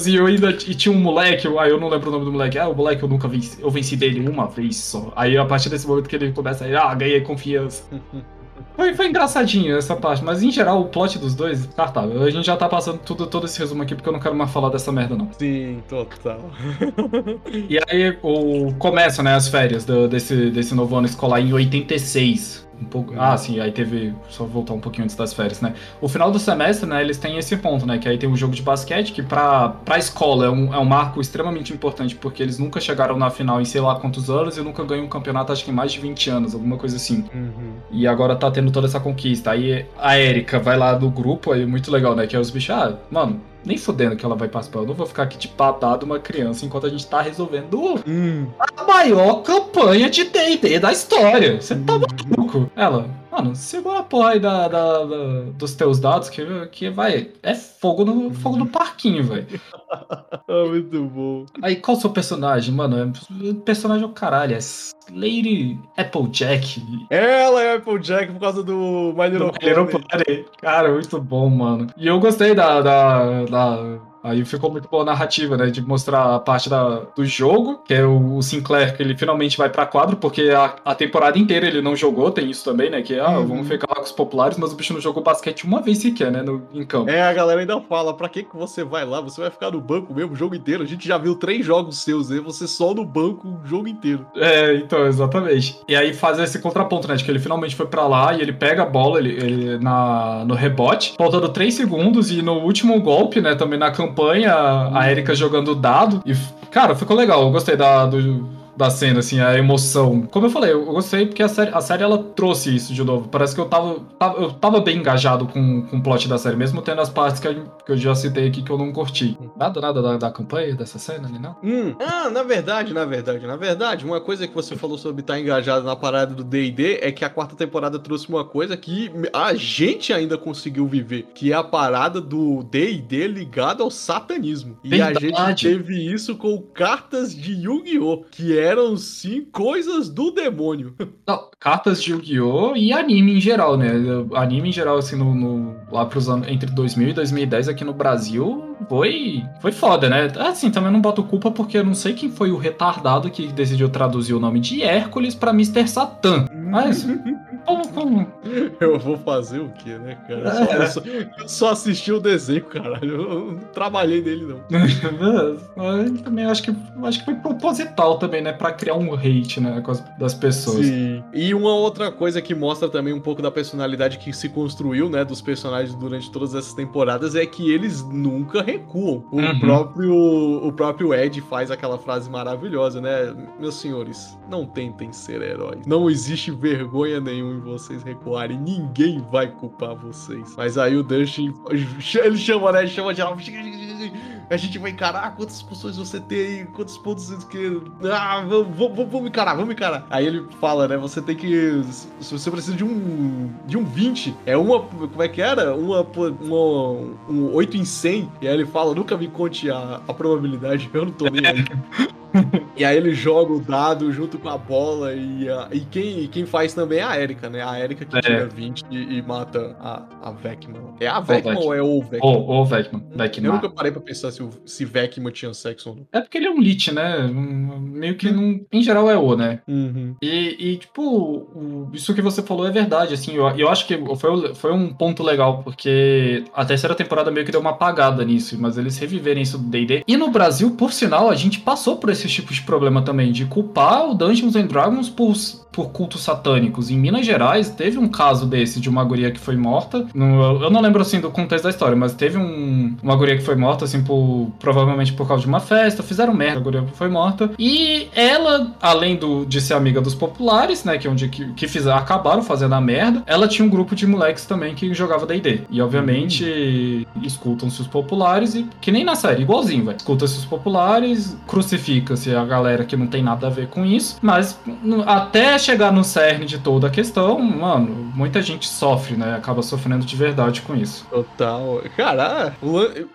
E eu ainda e tinha um moleque, ah, eu não lembro o nome do moleque. Ah, o moleque eu nunca venci, eu venci dele uma vez só. Aí a partir desse momento que ele começa a ah, ganhei confiança. Foi, foi engraçadinho essa parte, mas em geral o plot dos dois, cartável. A gente já tá passando tudo, todo esse resumo aqui porque eu não quero mais falar dessa merda, não. Sim, total. E aí o, começa, né, as férias do- desse, desse novo ano escolar em 86. Um pouco, ah, sim, aí teve. Só voltar um pouquinho antes das férias, né? O final do semestre, né, eles têm esse ponto, né? Que aí tem o jogo de basquete, que pra, pra escola é um, é um marco extremamente importante, porque eles nunca chegaram na final em sei lá quantos anos e nunca ganham um campeonato, acho que em mais de 20 anos, alguma coisa assim. Uhum. E agora tá tendo toda essa conquista. Aí a Erika vai lá do grupo, aí muito legal, né? Que é os bichos, ah, mano, nem fudendo que ela vai participar. Eu não vou ficar aqui de patada uma criança enquanto a gente tá resolvendo Hum. a maior campanha de D&D da história. Você tá maluco? Ela, mano, segura a porra aí da, da- da- dos teus dados que, que vai... É fogo no, fogo no parquinho, velho. Ah, muito bom. Aí, qual o seu personagem? Mano, é, personagem é o caralho. É Lady Applejack. Ela é Applejack por causa do My Little Do My Little. Pony. Cara, muito bom, mano. E eu gostei da, da- Aí ficou muito boa a narrativa, né? De mostrar a parte da, do jogo, que é o, o Sinclair, que ele finalmente vai pra quadro, porque a, a temporada inteira ele não jogou, tem isso também, né? Que, ah, Uhum. vamos ficar lá com os populares, mas o bicho não jogou basquete uma vez sequer, né? No, em campo. É, a galera ainda fala, pra que que você vai lá? Você vai ficar no banco mesmo o jogo inteiro? A gente já viu três jogos seus, e você só no banco o jogo inteiro. É, então, exatamente. E aí faz esse contraponto, né? De que ele finalmente foi pra lá e ele pega a bola ele, ele na, no rebote, faltando 3 segundos, e no último golpe, né? Também na campanha, a Erika jogando dado. E, cara, ficou legal. Eu gostei da, do- da cena, assim, a emoção. Como eu falei, eu gostei porque a série, a série ela trouxe isso de novo. Parece que eu tava, tava- eu tava bem engajado com, com o plot da série, mesmo tendo as partes que, eu- que eu já citei aqui que eu não curti. Nada, nada da, da campanha, dessa cena ali, não? Hum. Ah, na verdade, na verdade, na verdade, uma coisa que você falou sobre estar engajado na parada do D&D é que a quarta temporada trouxe uma coisa que a gente ainda conseguiu viver, que é a parada do D&D ligado ao satanismo. E a gente Verdade. teve isso com cartas de Yu-Gi-Oh! que eram sim coisas do demônio. Não, cartas de Yu-Gi-Oh! e anime em geral, né? Anime em geral, assim, no, no- lá pros anos entre 2000 e 2010 aqui no Brasil, foi, foi foda, né? Assim, também não boto culpa porque eu não sei quem foi o retardado que decidiu traduzir o nome de Hércules pra Mr. Satan. Mas? Eu vou fazer o quê, né, cara? Eu só, eu só- eu só assisti o desenho, caralho. Eu não trabalhei nele, não. Eu também acho que, acho que foi proposital também, né? Pra criar um hate, né? Com as, das pessoas. Sim. E uma outra coisa que mostra também um pouco da personalidade que se construiu, né, dos personagens durante todas essas temporadas é que eles nunca recuam. O Uhum. próprio o próprio Ed faz aquela frase maravilhosa, né? Meus senhores, não tentem ser heróis. Não existe vergonha nenhuma em vocês recuarem. Ninguém vai culpar vocês. Mas aí o Dustin, ele chama, né? Chama geral. A gente vai encarar quantas posições você tem quantos pontos você quer. Ah, vamos, vamos, vamos encarar, vamos encarar. Aí ele fala, né? Você tem que. Se você precisa de um. De um 20, é uma. Como é que era? Uma. uma um 8 em 100. E aí ele fala, nunca me conte a, a probabilidade, eu não tô nem aí. e aí ele joga o dado junto com a bola e, a, e quem, quem faz também é a Erika, né? A Erika que é. tira 20 e, e, mata a, a Vecman. É a Vecman ou é o Vecman? O, o Vecman. Vecman. Eu nunca parei pra pensar se, o, se Vecman tinha sexo ou não. É porque ele é um lit, né? Meio que não. Em geral é o, né? Uhum. E, e, tipo, isso que você falou é verdade, assim. Eu, eu acho que foi, foi um ponto legal, porque a terceira temporada meio que deu uma apagada nisso, mas eles reviverem isso do DD. E no Brasil, por sinal, a gente passou por esse esses tipos de problema também, de culpar o Dungeons and Dragons por, por cultos satânicos. Em Minas Gerais, teve um caso desse de uma guria que foi morta. No, eu não lembro, assim, do contexto da história, mas teve um, uma guria que foi morta, assim, por, provavelmente por causa de uma festa. Fizeram merda, a guria foi morta. E ela, além do, de ser amiga dos populares, né, que é onde que, que fizeram, acabaram fazendo a merda, ela tinha um grupo de moleques também que jogava D&D. E, obviamente, uhum. escutam-se os populares e, que nem na série, igualzinho, vai. Escuta-se os populares, crucifica se a galera que não tem nada a ver com isso, mas até chegar no cerne de toda a questão, mano, muita gente sofre, né? Acaba sofrendo de verdade com isso. Total. Cara,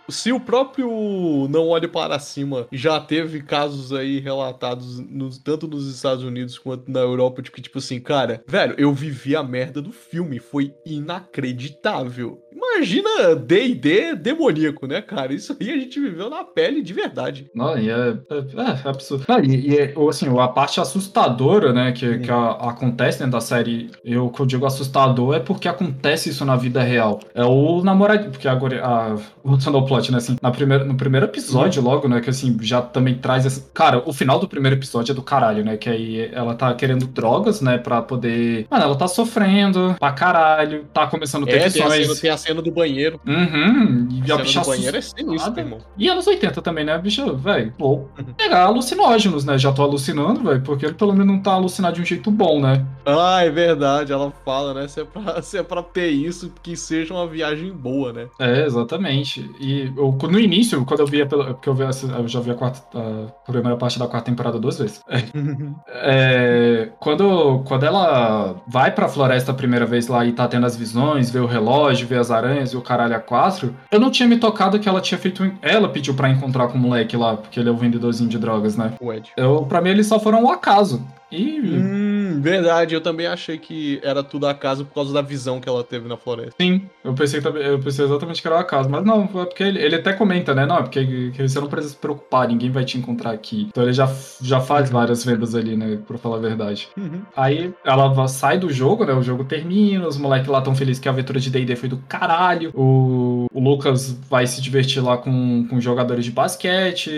se o próprio Não Olhe Para Cima já teve casos aí relatados no, tanto nos Estados Unidos quanto na Europa, de que, tipo assim, cara, velho, eu vivi a merda do filme, foi inacreditável. Imagina D&D demoníaco, né, cara? Isso aí a gente viveu na pele de verdade. Não, e é, é, é absurdo. Não, e, e, assim, a parte assustadora, né, que, que a, acontece dentro da série, eu que eu digo assustador é porque acontece isso na vida real. É o namorado, porque agora, a, voltando ao plot, né, assim, na primeira, no primeiro episódio logo, né, que assim, já também traz esse... Cara, o final do primeiro episódio é do caralho, né, que aí ela tá querendo drogas, né, pra poder... Mano, ela tá sofrendo pra caralho, tá começando a ter é, questões... Tem a cena do banheiro. Uhum. E a, a bicha do banheiro é sinistro, irmão. E anos 80 também, né? A bicha, velho, vou pegar alucinógenos, né? Já tô alucinando, velho, porque ele pelo menos não tá alucinado de um jeito bom, né? Ah, é verdade. Ela fala, né? Se é pra, se é pra ter isso, que seja uma viagem boa, né? É, exatamente. E eu, no início, quando eu via, porque eu, vi, eu já vi a, quarta, a primeira parte da quarta temporada duas vezes. é, quando, quando ela vai pra floresta a primeira vez lá e tá tendo as visões, vê o relógio, vê as aranhas e o caralho a quatro, eu não tinha me tocado que ela tinha feito. Ela pediu para encontrar com o moleque lá, porque ele é o vendedorzinho de drogas, né? O Ed. Eu, pra mim, eles só foram um acaso. E. Hum, verdade, eu também achei que era tudo acaso por causa da visão que ela teve na floresta. Sim, eu pensei, eu pensei exatamente que era o acaso, mas não, é porque ele, ele até comenta, né? Não, é porque você não precisa se preocupar, ninguém vai te encontrar aqui. Então ele já, já faz várias vendas ali, né? Pra falar a verdade. Uhum. Aí ela sai do jogo, né? O jogo termina, os moleques lá tão felizes que a aventura de DD foi do caralho. O, o Lucas vai se divertir lá com, com jogadores de basquete.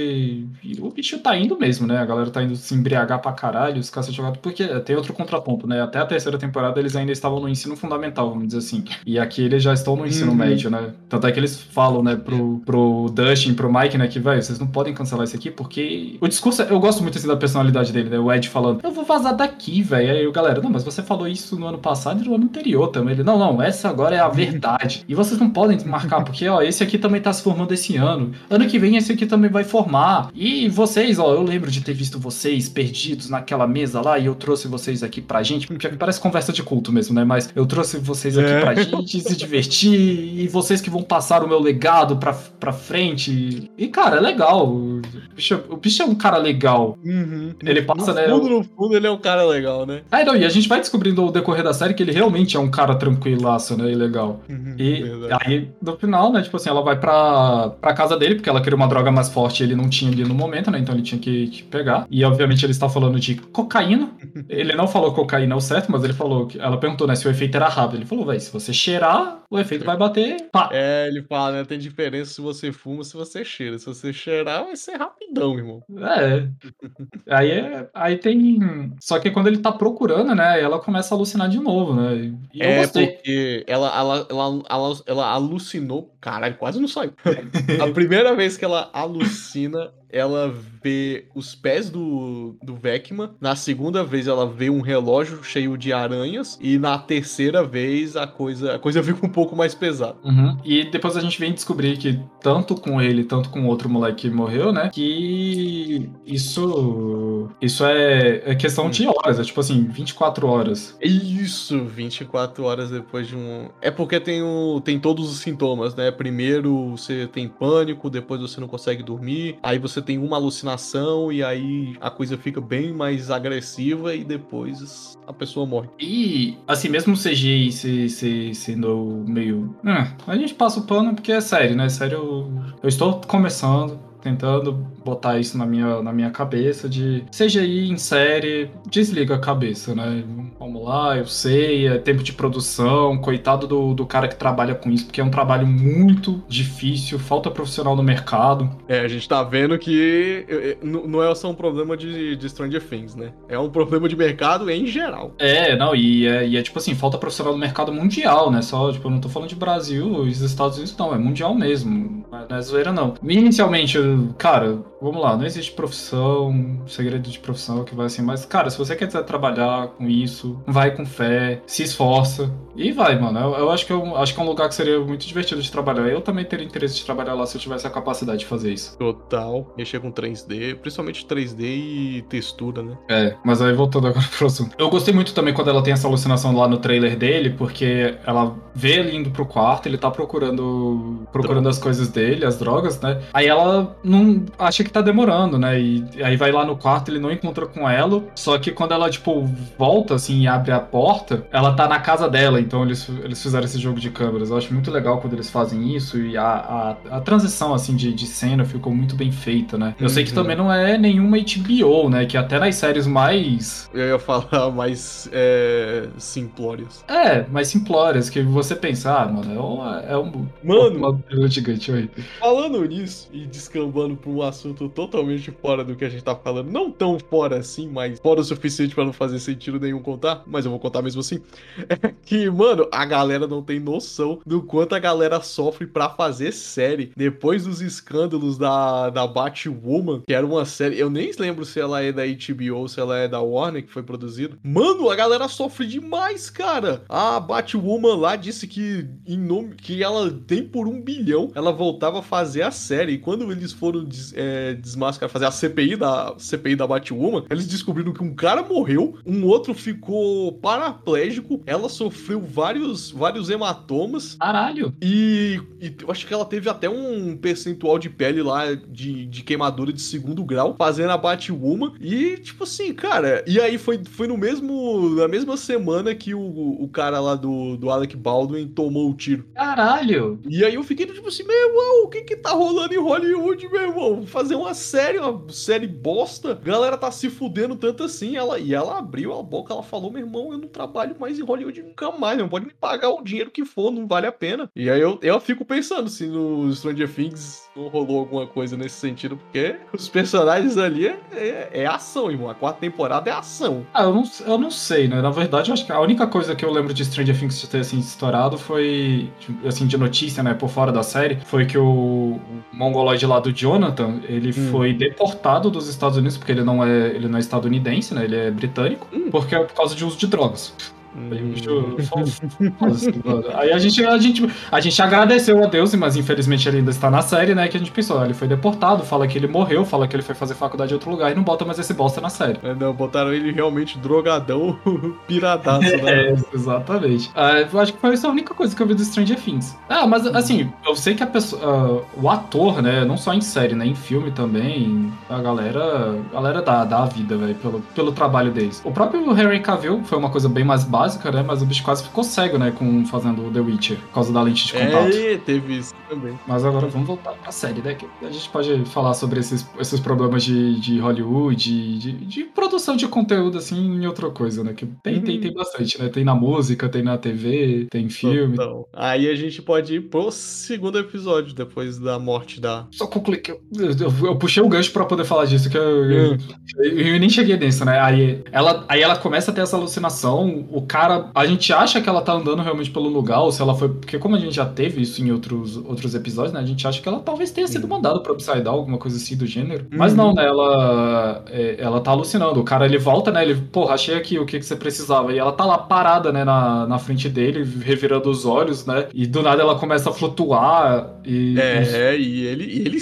E o bicho tá indo mesmo, né? A galera tá indo se embriagar pra caralho, os caras jogado, porque tem outro contraponto, né? Até a terceira temporada eles ainda estavam no ensino fundamental, vamos dizer assim. E aqui eles já estão no ensino uhum. médio, né? Tanto é que eles falam, né, pro, pro Dustin, pro Mike, né, que, velho, vocês não podem cancelar isso aqui, porque o discurso, eu gosto muito assim da personalidade dele, né? O Ed falando, eu vou vazar daqui, velho. Aí o galera, não, mas você falou isso no ano passado e no ano anterior também. Ele, não, não, essa agora é a verdade. E vocês não podem marcar, porque, ó, esse aqui também tá se formando esse ano. Ano que vem esse aqui também vai formar. E vocês, ó, eu lembro de ter visto vocês perdidos naquela mesa lá e eu trouxe vocês aqui pra gente, porque parece conversa de culto mesmo, né? Mas eu trouxe vocês aqui é. pra gente se divertir e vocês que vão passar o meu legado pra, pra frente. E, cara, é legal. O bicho, o bicho é um cara legal. Uhum. Ele passa, no né? No fundo, no fundo, ele é um cara legal, né? Ah, não, e a gente vai descobrindo ao decorrer da série que ele realmente é um cara tranquilaço, né? E legal. Uhum, e aí, no final, né? Tipo assim, ela vai pra, pra casa dele, porque ela queria uma droga mais forte e ele não tinha ali no momento, né? Então ele tinha que, que pegar. E obviamente ele está falando de cocaína. Ele não falou cocaína ao certo, mas ele falou que. Ela perguntou, né, se o efeito era rápido. Ele falou, velho, se você cheirar, o efeito vai bater. Pá. É, ele fala, né? Tem diferença se você fuma se você cheira. Se você cheirar, vai ser fudidão, irmão. É. Aí, é, aí tem. Só que quando ele tá procurando, né? Ela começa a alucinar de novo, né? E é porque ela, ela, ela, ela, ela alucinou. Caralho, quase não saiu. a primeira vez que ela alucina, ela vê os pés do, do Vecma. Na segunda vez, ela vê um relógio cheio de aranhas. E na terceira vez, a coisa, a coisa fica um pouco mais pesada. Uhum. E depois a gente vem descobrir que, tanto com ele, tanto com outro moleque que morreu, né? Que isso. Isso é, é questão de horas. É tipo assim, 24 horas. Isso, 24 horas depois de um. É porque tem, o, tem todos os sintomas, né? Primeiro você tem pânico, depois você não consegue dormir, aí você você tem uma alucinação e aí a coisa fica bem mais agressiva e depois a pessoa morre. E, assim, mesmo o CGI se, se, sendo meio. Hum, a gente passa o pano porque é sério, né? Sério, eu, eu estou começando tentando botar isso na minha, na minha cabeça de seja aí em série, desliga a cabeça, né? Vamos lá, eu sei, é tempo de produção, coitado do, do cara que trabalha com isso, porque é um trabalho muito difícil, falta profissional no mercado. É, a gente tá vendo que não é só um problema de, de Stranger Things, né? É um problema de mercado em geral. É, não, e é, e é tipo assim, falta profissional no mercado mundial, né? Só, tipo, eu não tô falando de Brasil e os Estados Unidos, não, é mundial mesmo. Não é zoeira, não. Inicialmente, cara, vamos lá, não existe profissão, segredo de profissão que vai assim, mas, cara, se você quer trabalhar com isso, vai com fé, se esforça e vai, mano. Eu, eu acho, que eu acho que é um lugar que seria muito divertido de trabalhar. Eu também teria interesse de trabalhar lá se eu tivesse a capacidade de fazer isso. Total. Mexer com 3D, principalmente 3D e textura, né? É, mas aí voltando agora pro assunto. Eu gostei muito também quando ela tem essa alucinação lá no trailer dele, porque ela vê ele indo pro quarto, ele tá procurando procurando as coisas dele, as drogas, né? Aí ela não acha que tá demorando, né? E aí vai lá no quarto, ele não encontra com ela. Só que quando ela, tipo, volta assim e abre a porta, ela tá na casa dela. Então eles, eles fizeram esse jogo de câmeras. Eu acho muito legal quando eles fazem isso. E a, a, a transição, assim, de, de cena ficou muito bem feita, né? Eu uhum. sei que uhum. também não é nenhuma HBO, né? Que até nas séries mais. Eu ia falar mais é, simplórias. É, mais simplórias. Que você pensa, ah, mano, é um. É um mano, uma gigante aí. Falando nisso e descambando pra um assunto totalmente fora do que a gente tá falando. Não tão fora assim, mas fora o suficiente para não fazer sentido nenhum contar. Mas eu vou contar mesmo assim. É que, mano, a galera não tem noção do quanto a galera sofre para fazer série. Depois dos escândalos da, da Batwoman, que era uma série. Eu nem lembro se ela é da HBO ou se ela é da Warner, que foi produzida. Mano, a galera sofre demais, cara. A Batwoman lá disse que em nome que ela tem por um bilhão, ela voltava a fazer a série. E quando eles foram des, é, desmascarar, fazer a CPI da CPI da Batwoman, eles descobriram que um cara morreu, um outro ficou paraplégico, ela sofreu vários, vários hematomas. Caralho! E, e eu acho que ela teve até um percentual de pele lá de, de queimadura de segundo grau, fazendo a Batwoman. E, tipo assim, cara, e aí foi, foi no mesmo. Na mesma semana que o, o cara lá do, do Alec Baldwin tomou o tiro. Caralho! E aí eu fiquei tipo assim, meu irmão, o que que tá rolando em Hollywood, meu irmão? Fazer uma série, uma série bosta. Galera tá se fudendo tanto assim. Ela, e ela abriu a boca, ela falou, meu irmão, eu não trabalho mais em Hollywood nunca mais, não pode me pagar o dinheiro que for, não vale a pena. E aí eu, eu fico pensando se no Stranger Things não rolou alguma coisa nesse sentido, porque os personagens ali é, é, é ação, irmão. A quarta temporada é ação. Ah, eu não, eu não sei, né? Na verdade, eu acho que a única coisa que eu lembro de Stranger Things ter assim estourado foi, assim, de notícia, né, por fora da série, foi que o, o mongoloide lá do Jonathan, ele hum. foi deportado dos Estados Unidos, porque ele não é, ele não é estadunidense, né? Ele é britânico, hum. porque é por causa de uso de drogas. Aí a gente, a, gente, a gente agradeceu a Deus, mas infelizmente ele ainda está na série, né? Que a gente pensou, ele foi deportado, fala que ele morreu, fala que ele foi fazer faculdade em outro lugar e não bota mais esse bosta na série. É, não, botaram ele realmente drogadão, piradaço, né? É, exatamente. Ah, eu acho que foi essa a única coisa que eu vi do Stranger Things. Ah, mas assim, eu sei que a pessoa, uh, o ator, né? Não só em série, né? Em filme também, a galera, a galera dá, dá a vida, velho, pelo, pelo trabalho deles. O próprio Harry Cavill foi uma coisa bem mais baixa básica, né? Mas o bicho quase ficou cego, né? Com fazendo The Witcher, por causa da lente de contato. É, teve isso também. Mas agora vamos voltar pra série, né? Que a gente pode falar sobre esses, esses problemas de, de Hollywood, de, de produção de conteúdo, assim, em outra coisa, né? Que tem, Uhum. tem, tem bastante, né? Tem na música, tem na TV, tem filme. Então, aí a gente pode ir pro segundo episódio, depois da morte da. Só concluir que eu, eu, eu puxei o gancho pra poder falar disso, que eu, eu- eu nem cheguei nisso, né? Aí ela, aí ela começa a ter essa alucinação, o cara. A gente acha que ela tá andando realmente pelo lugar, ou se ela foi. Porque como a gente já teve isso em outros, outros episódios, né? A gente acha que ela talvez tenha sido Uhum. mandada pro Upside Down, alguma coisa assim do gênero. Mas Uhum. não, né? Ela, é, ela tá alucinando. O cara ele volta, né? Ele, porra, achei aqui o que, que você precisava. E ela tá lá parada, né, na, na frente dele, revirando os olhos, né? E do nada ela começa a flutuar e. É, e ele, e ele.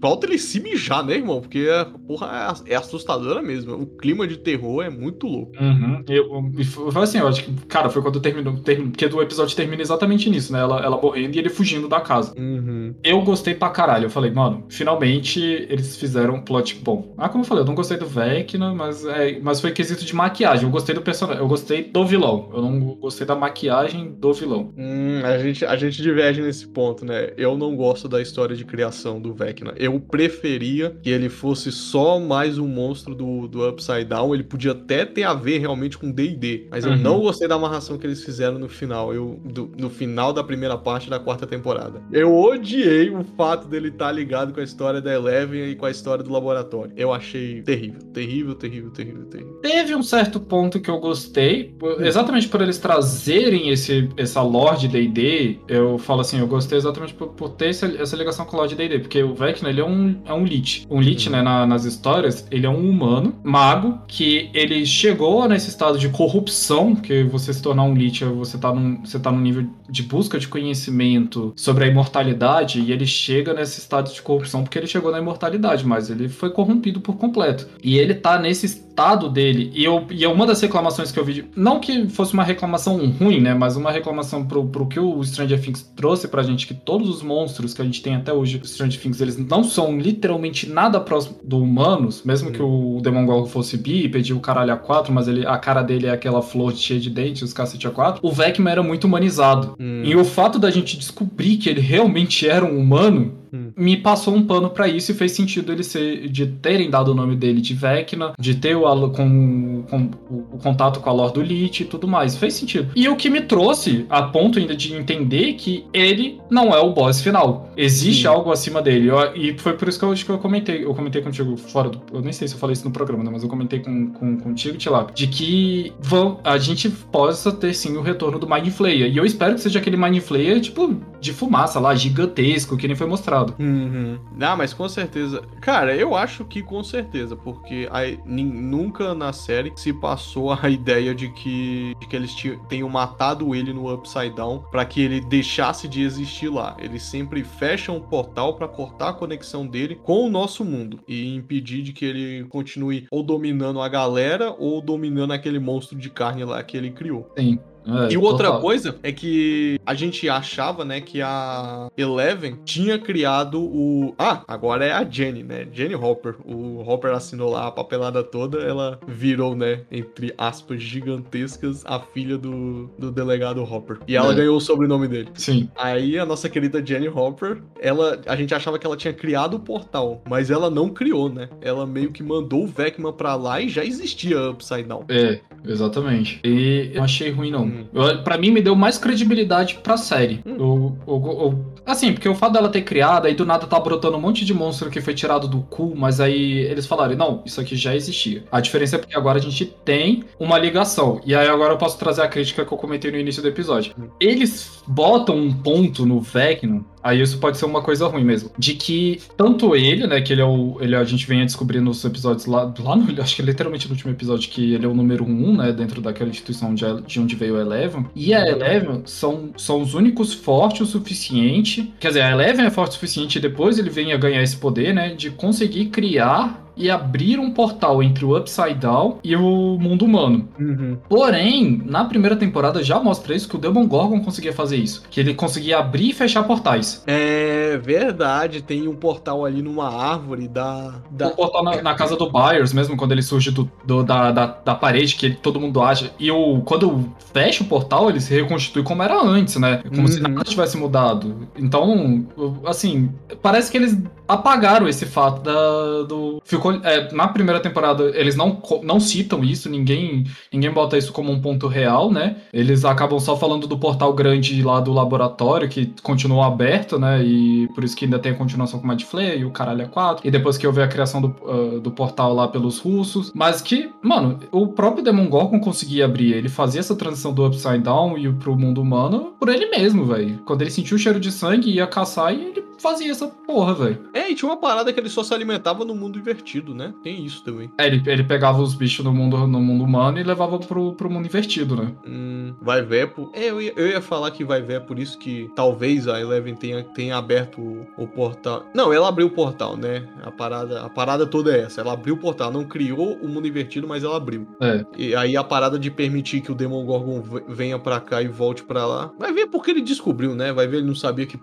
Falta ele se mijar, né, irmão? Porque a porra é, é assustadora mesmo. O clima de terror é muito louco. Uhum. Eu, e foi assim, eu acho que, cara, foi quando terminou. terminou porque o episódio termina exatamente nisso, né? Ela, ela morrendo e ele fugindo da casa. Uhum. Eu gostei pra caralho. Eu falei, mano, finalmente eles fizeram um plot bom. Ah, como eu falei, eu não gostei do Vecna, mas, é, mas foi quesito de maquiagem. Eu gostei do personagem. Eu gostei do vilão. Eu não gostei da maquiagem do vilão. Hum, a, gente, a gente diverge nesse ponto, né? Eu não gosto da história de criação do Vecna. Eu preferia que ele fosse só mais um monstro do, do Upside Down. Ele podia até ter a ver realmente com D&D. Mas eu Uhum. não gostei da amarração que eles fizeram no final. Eu, do- no final da primeira parte da quarta temporada. Eu odiei o fato dele estar ligado com a história da Eleven e com a história do laboratório. Eu achei terrível. Terrível, terrível, terrível, terrível. Teve um certo ponto que eu gostei, por- exatamente por eles trazerem esse, essa lore de D&D, eu falo assim, eu gostei exatamente por, por ter essa, essa ligação com o lore de D&D, porque o Vecna, ele é um, é um Lich. Um Lich, Uhum. né, na- nas histórias, ele é um humano, mago, que ele chegou nesse estado de corrupção, que você se tornar um Lich, você tá num, você tá num nível de busca de conhecimento sobre a imortalidade, e ele chega nesse estado de corrupção porque ele chegou na imortalidade, mas ele foi corrompido por completo. E ele tá nesse estado dele, e, eu, e é uma das reclamações que eu vi, não que fosse uma reclamação ruim, né, mas uma reclamação pro, pro que o Stranger Things trouxe pra gente, que todos os monstros que a gente tem até hoje, do Stranger Things, eles não são literalmente nada próximo do humanos, mesmo que o Demogorgon fosse bípede, o caralho a quatro, mas ele, a cara dele é aquela flor cheia de dentes, os cacete a quatro, o Vecna era muito humanizado. Hum. E o fato da gente descobrir que ele realmente era um humano Hum. me passou um pano pra isso e fez sentido ele ser de terem dado o nome dele de Vecna, de ter o, com, com o, o contato com a lore do Lich e tudo mais. Fez sentido. E o que me trouxe a ponto ainda de entender que ele não é o boss final. Existe Sim. algo acima dele. Eu- e foi por isso que eu acho que eu comentei. Eu comentei contigo fora do. Eu nem sei se eu falei isso no programa, né? Mas eu comentei com, com, contigo, Tilap, de que vão, a gente possa ter sim o retorno do Mind Flayer. E eu espero que seja aquele Mind Flayer, tipo, de fumaça lá, gigantesco, que nem foi mostrado. Uhum. Ah, mas com certeza. Cara, eu acho que com certeza, porque aí, nunca na série se passou a ideia de que, de que eles tenham matado ele no Upside Down pra que ele deixasse de existir lá. Eles sempre fecham o portal pra cortar a conexão dele com o nosso mundo e impedir de que ele continue ou dominando a galera ou dominando aquele monstro de carne lá que ele criou. Sim. É, E outra total. coisa é que a gente achava, né, que a Eleven tinha criado o. Ah, agora é a Jenny, né? Jenny Hopper. O Hopper assinou lá a papelada toda, ela virou, né, entre aspas gigantescas, a filha do, do delegado Hopper. E ela É. ganhou o sobrenome dele. Sim. Aí a nossa querida Jenny Hopper, ela, a gente achava que ela tinha criado o portal, mas ela não criou, né? Ela meio que mandou o Vecman pra lá e já existia Upside Down. É, exatamente. E eu achei ruim, não. Hum. Pra mim, me deu mais credibilidade pra série. Hum. Eu- eu- eu- assim, porque o fato dela ter criado, aí do nada tá brotando um monte de monstro que foi tirado do cu, mas aí eles falaram, não, isso aqui já existia. A diferença é porque agora a gente tem uma ligação. E aí agora eu posso trazer a crítica que eu comentei no início do episódio. Eles botam um ponto no Vecna, aí isso pode ser uma coisa ruim mesmo, de que tanto ele, né, que ele é o... Ele, a gente vem a descobrir nos episódios lá, lá no, acho que literalmente no último episódio, que ele é o número um, né, dentro daquela instituição de, de onde veio a Eleven. E a Eleven são, são os únicos fortes o suficiente, quer dizer, a Eleven é forte o suficiente e depois ele vem a ganhar esse poder, né, de conseguir criar e abrir um portal entre o Upside Down e o mundo humano. Uhum. Porém, na primeira temporada já mostra isso que o Demogorgon conseguia fazer isso. Que ele conseguia abrir e fechar portais. É verdade, tem um portal ali numa árvore da. da... O portal na, na casa do Byers, mesmo quando ele surge do, do- da, da, da parede, que ele- todo mundo acha. E o, quando fecha o portal, ele se reconstitui como era antes, né? Como se Uhum. nada tivesse mudado. Então, assim, parece que eles apagaram esse fato da, do. Ficou. É, na primeira temporada, eles não, não citam isso, ninguém, ninguém bota isso como um ponto real, né? Eles acabam só falando do portal grande lá do laboratório, que continuou aberto, né? E por isso que ainda tem a continuação com o Mad Flare e o caralho é 4. E depois que houve a criação do, ah, do portal lá pelos russos. Mas que, mano, o próprio Demon Gorgon conseguia abrir. Ele fazia essa transição do Upside Down e pro mundo humano por ele mesmo, velho. Quando ele sentiu o cheiro de sangue, ia caçar e ele fazia essa porra, velho. É, e tinha uma parada que ele só se alimentava no mundo invertido, né? Tem isso também. É, ele, ele pegava os bichos no mundo, no mundo humano e levava pro, pro mundo invertido, né? Hum, vai ver por. É, eu ia, eu ia falar que vai ver é por isso que talvez a Eleven tenha, tenha aberto o, o portal. Não, ela abriu o portal, né? A parada, a parada toda é essa. Ela abriu o portal, não criou o mundo invertido, mas ela abriu. É. E aí a parada de permitir que o Demogorgon venha pra cá e volte pra lá. Vai ver porque ele descobriu, né? Vai ver ele não sabia que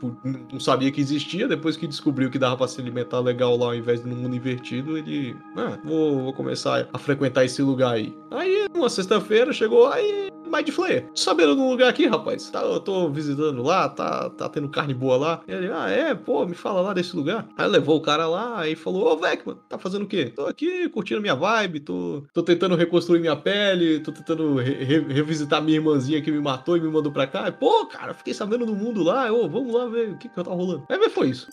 não sabia que existia, depois que descobriu que dava pra se alimentar legal lá ao invés de no mundo invertido, ele, ah, vou, vou começar a frequentar esse lugar aí. Aí, uma sexta-feira chegou aí Mind Flayer, sabendo de um lugar aqui, rapaz. Tá, eu tô visitando lá, tá, tá tendo carne boa lá. E ele, ah, é, pô, me fala lá desse lugar. Aí levou o cara lá e falou: Ô, Vecman, tá fazendo o quê? Tô aqui curtindo minha vibe, tô, tô tentando reconstruir minha pele, tô tentando re- re- revisitar minha irmãzinha que me matou e me mandou pra cá. E, pô, cara, fiquei sabendo do mundo lá. Ô, vamos lá ver o que que tá rolando. Aí foi isso.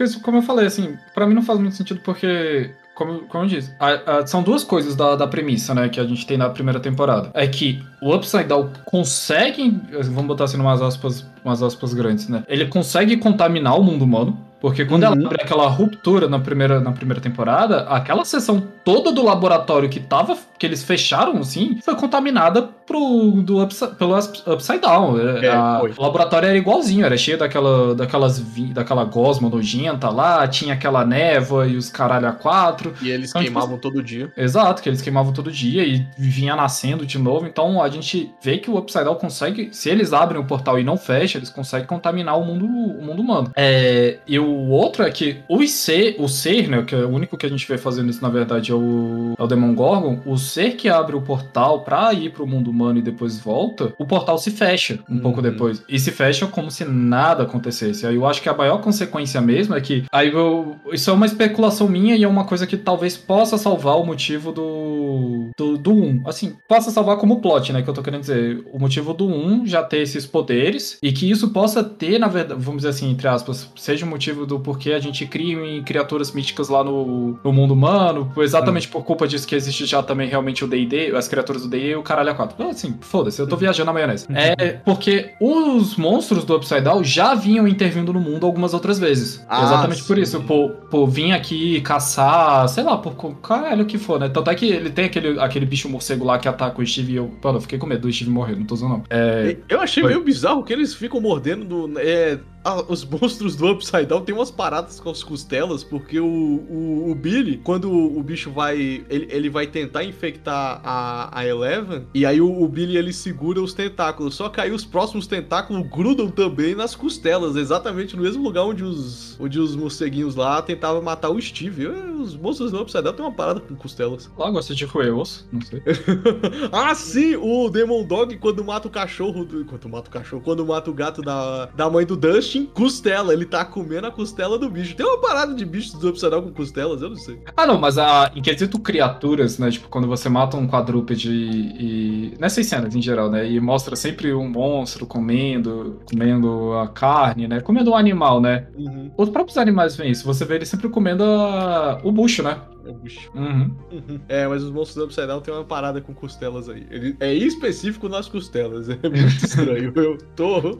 Isso, como eu falei, assim, pra mim não faz muito sentido porque. Como, como eu disse, a- a- são duas coisas da, da premissa, né, que a gente tem na primeira temporada. É que o Upside Down consegue, vamos botar assim umas aspas, umas aspas grandes, né? Ele consegue contaminar o mundo humano, porque quando Uhum. ela abre aquela ruptura na primeira, na primeira temporada, aquela seção toda do laboratório que tava, que eles fecharam, assim, foi contaminada pro, do pelo ups- Upside Down. É, A- foi. o laboratório era igualzinho, era cheio daquela, daquelas, daquela gosma nojenta lá, tinha aquela névoa e os caralho a quatro. E eles Então, tipo, queimavam todo dia. Exato, que eles queimavam todo dia e vinha nascendo de novo. Então a gente vê que o Upside Down consegue, se eles abrem o portal e não fecham, eles conseguem contaminar o mundo, o mundo humano. É, e o outro é que o ser, o ser, né, que é o único que a gente vê fazendo isso na verdade é o, é o Demon Gorgon, o ser que abre o portal pra ir pro mundo humano e depois volta, o portal se fecha um Uhum. pouco depois. E se fecha como se nada acontecesse. Aí eu acho que a maior consequência mesmo é que aí eu, isso é uma especulação minha e é uma coisa que talvez possa salvar o motivo do do, do 1. Assim, possa salvar como plot, né, que eu tô querendo dizer. O motivo do 1 já ter esses poderes e que isso possa ter, na verdade, vamos dizer assim, entre aspas, seja o motivo do porquê a gente cria em criaturas místicas lá no, no mundo humano, exatamente por culpa disso que existe já também realmente o D&D, as criaturas do D&D e o caralho a 4. Assim, foda-se, eu tô viajando na maionese. É porque os monstros do Upside Down já vinham intervindo no mundo algumas outras vezes. Ah, exatamente por sim. isso, por, por vir aqui caçar, sei lá, por caralho que for, né? Tanto é que ele tem aquele, aquele bicho morcego lá que ataca o Steve e eu, mano, eu fiquei com medo do Steve morrer, não tô usando não. É, Eu achei Foi. meio bizarro que eles ficam mordendo do. É, ah, os monstros do Upside Down tem umas paradas com as costelas, porque o, o, o Billy, quando o bicho vai. Ele, ele vai tentar infectar a, a Eleven, e aí o, o Billy ele segura os tentáculos. Só que aí os próximos tentáculos grudam também nas costelas, exatamente no mesmo lugar onde os, onde os morceguinhos lá tentavam matar o Steve. Os monstros do Upside Down tem uma parada com costelas. lá gosta de osso, não sei. ah, sim! O Demon Dog, quando mata o cachorro. Do... Quando mata o cachorro, quando mata o gato da, da mãe do Dustin, costela. Ele tá comendo a costela do bicho. Tem uma parada de bichos Down com costelas? Eu não sei. Ah, não, mas a, em quesito criaturas, né? Tipo, quando você mata um quadrúpede e, e. Nessas cenas em geral, né? E mostra sempre um monstro comendo, comendo a carne, né? Comendo um animal, né? Uhum. Os próprios animais veem isso. Você vê ele sempre comendo a- o bucho, né? É o bicho. Uhum. É, mas os monstros do Upside Down tem uma parada com costelas aí. Ele é específico nas costelas. É muito estranho. Eu tô.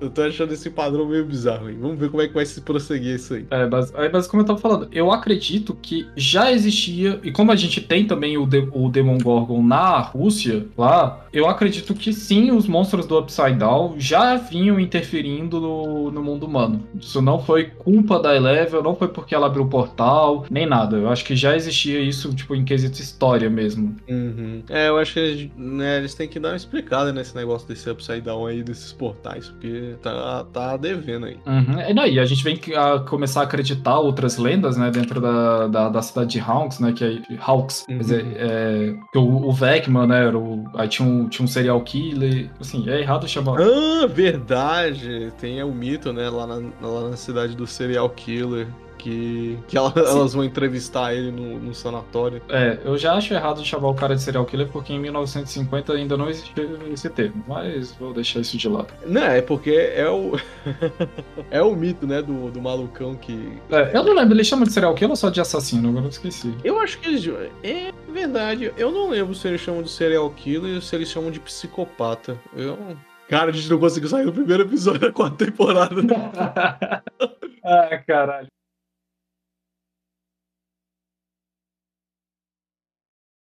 Eu tô achando esse padrão meio bizarro aí. Vamos ver como é que vai se prosseguir isso aí. É, mas, aí, mas como eu tava falando, eu acredito que já existia, e como a gente tem também o, de, o Demon Gorgon na Rússia, lá, eu acredito que sim, os monstros do Upside Down já vinham interferindo no, no mundo humano. Isso não foi culpa da Eleven, não foi porque ela abriu o portal, nem nada. Eu acho que já existia isso, tipo, em quesito história mesmo. Uhum. É, eu acho que eles, né, eles têm que dar uma explicada nesse negócio desse upside down aí, desses portais, porque tá, tá devendo aí. Uhum. E, não, e a gente vem a começar a acreditar outras lendas, né, dentro da, da, da cidade de Hawks, né, que é Hawks, uhum. quer dizer, é, o, o Vecman, né, era o, aí tinha um, tinha um serial killer, assim, é errado chamar. Ah, verdade! Tem o mito, né, lá na, lá na cidade do serial killer que, que ela, elas vão entrevistar ele no, no, sanatório. É, eu já acho errado chamar o cara de serial killer porque em 1950 ainda não existia esse termo, mas vou deixar isso de lado. Não, é porque é o. é o mito, né, do, do malucão que. É, eu não lembro, ele chama de serial killer ou só de assassino? Agora eu esqueci. Eu acho que eles. É verdade, eu não lembro se eles chamam de serial killer ou se eles chamam de psicopata. Eu. Cara, a gente não conseguiu sair do primeiro episódio da quarta temporada. ah, caralho.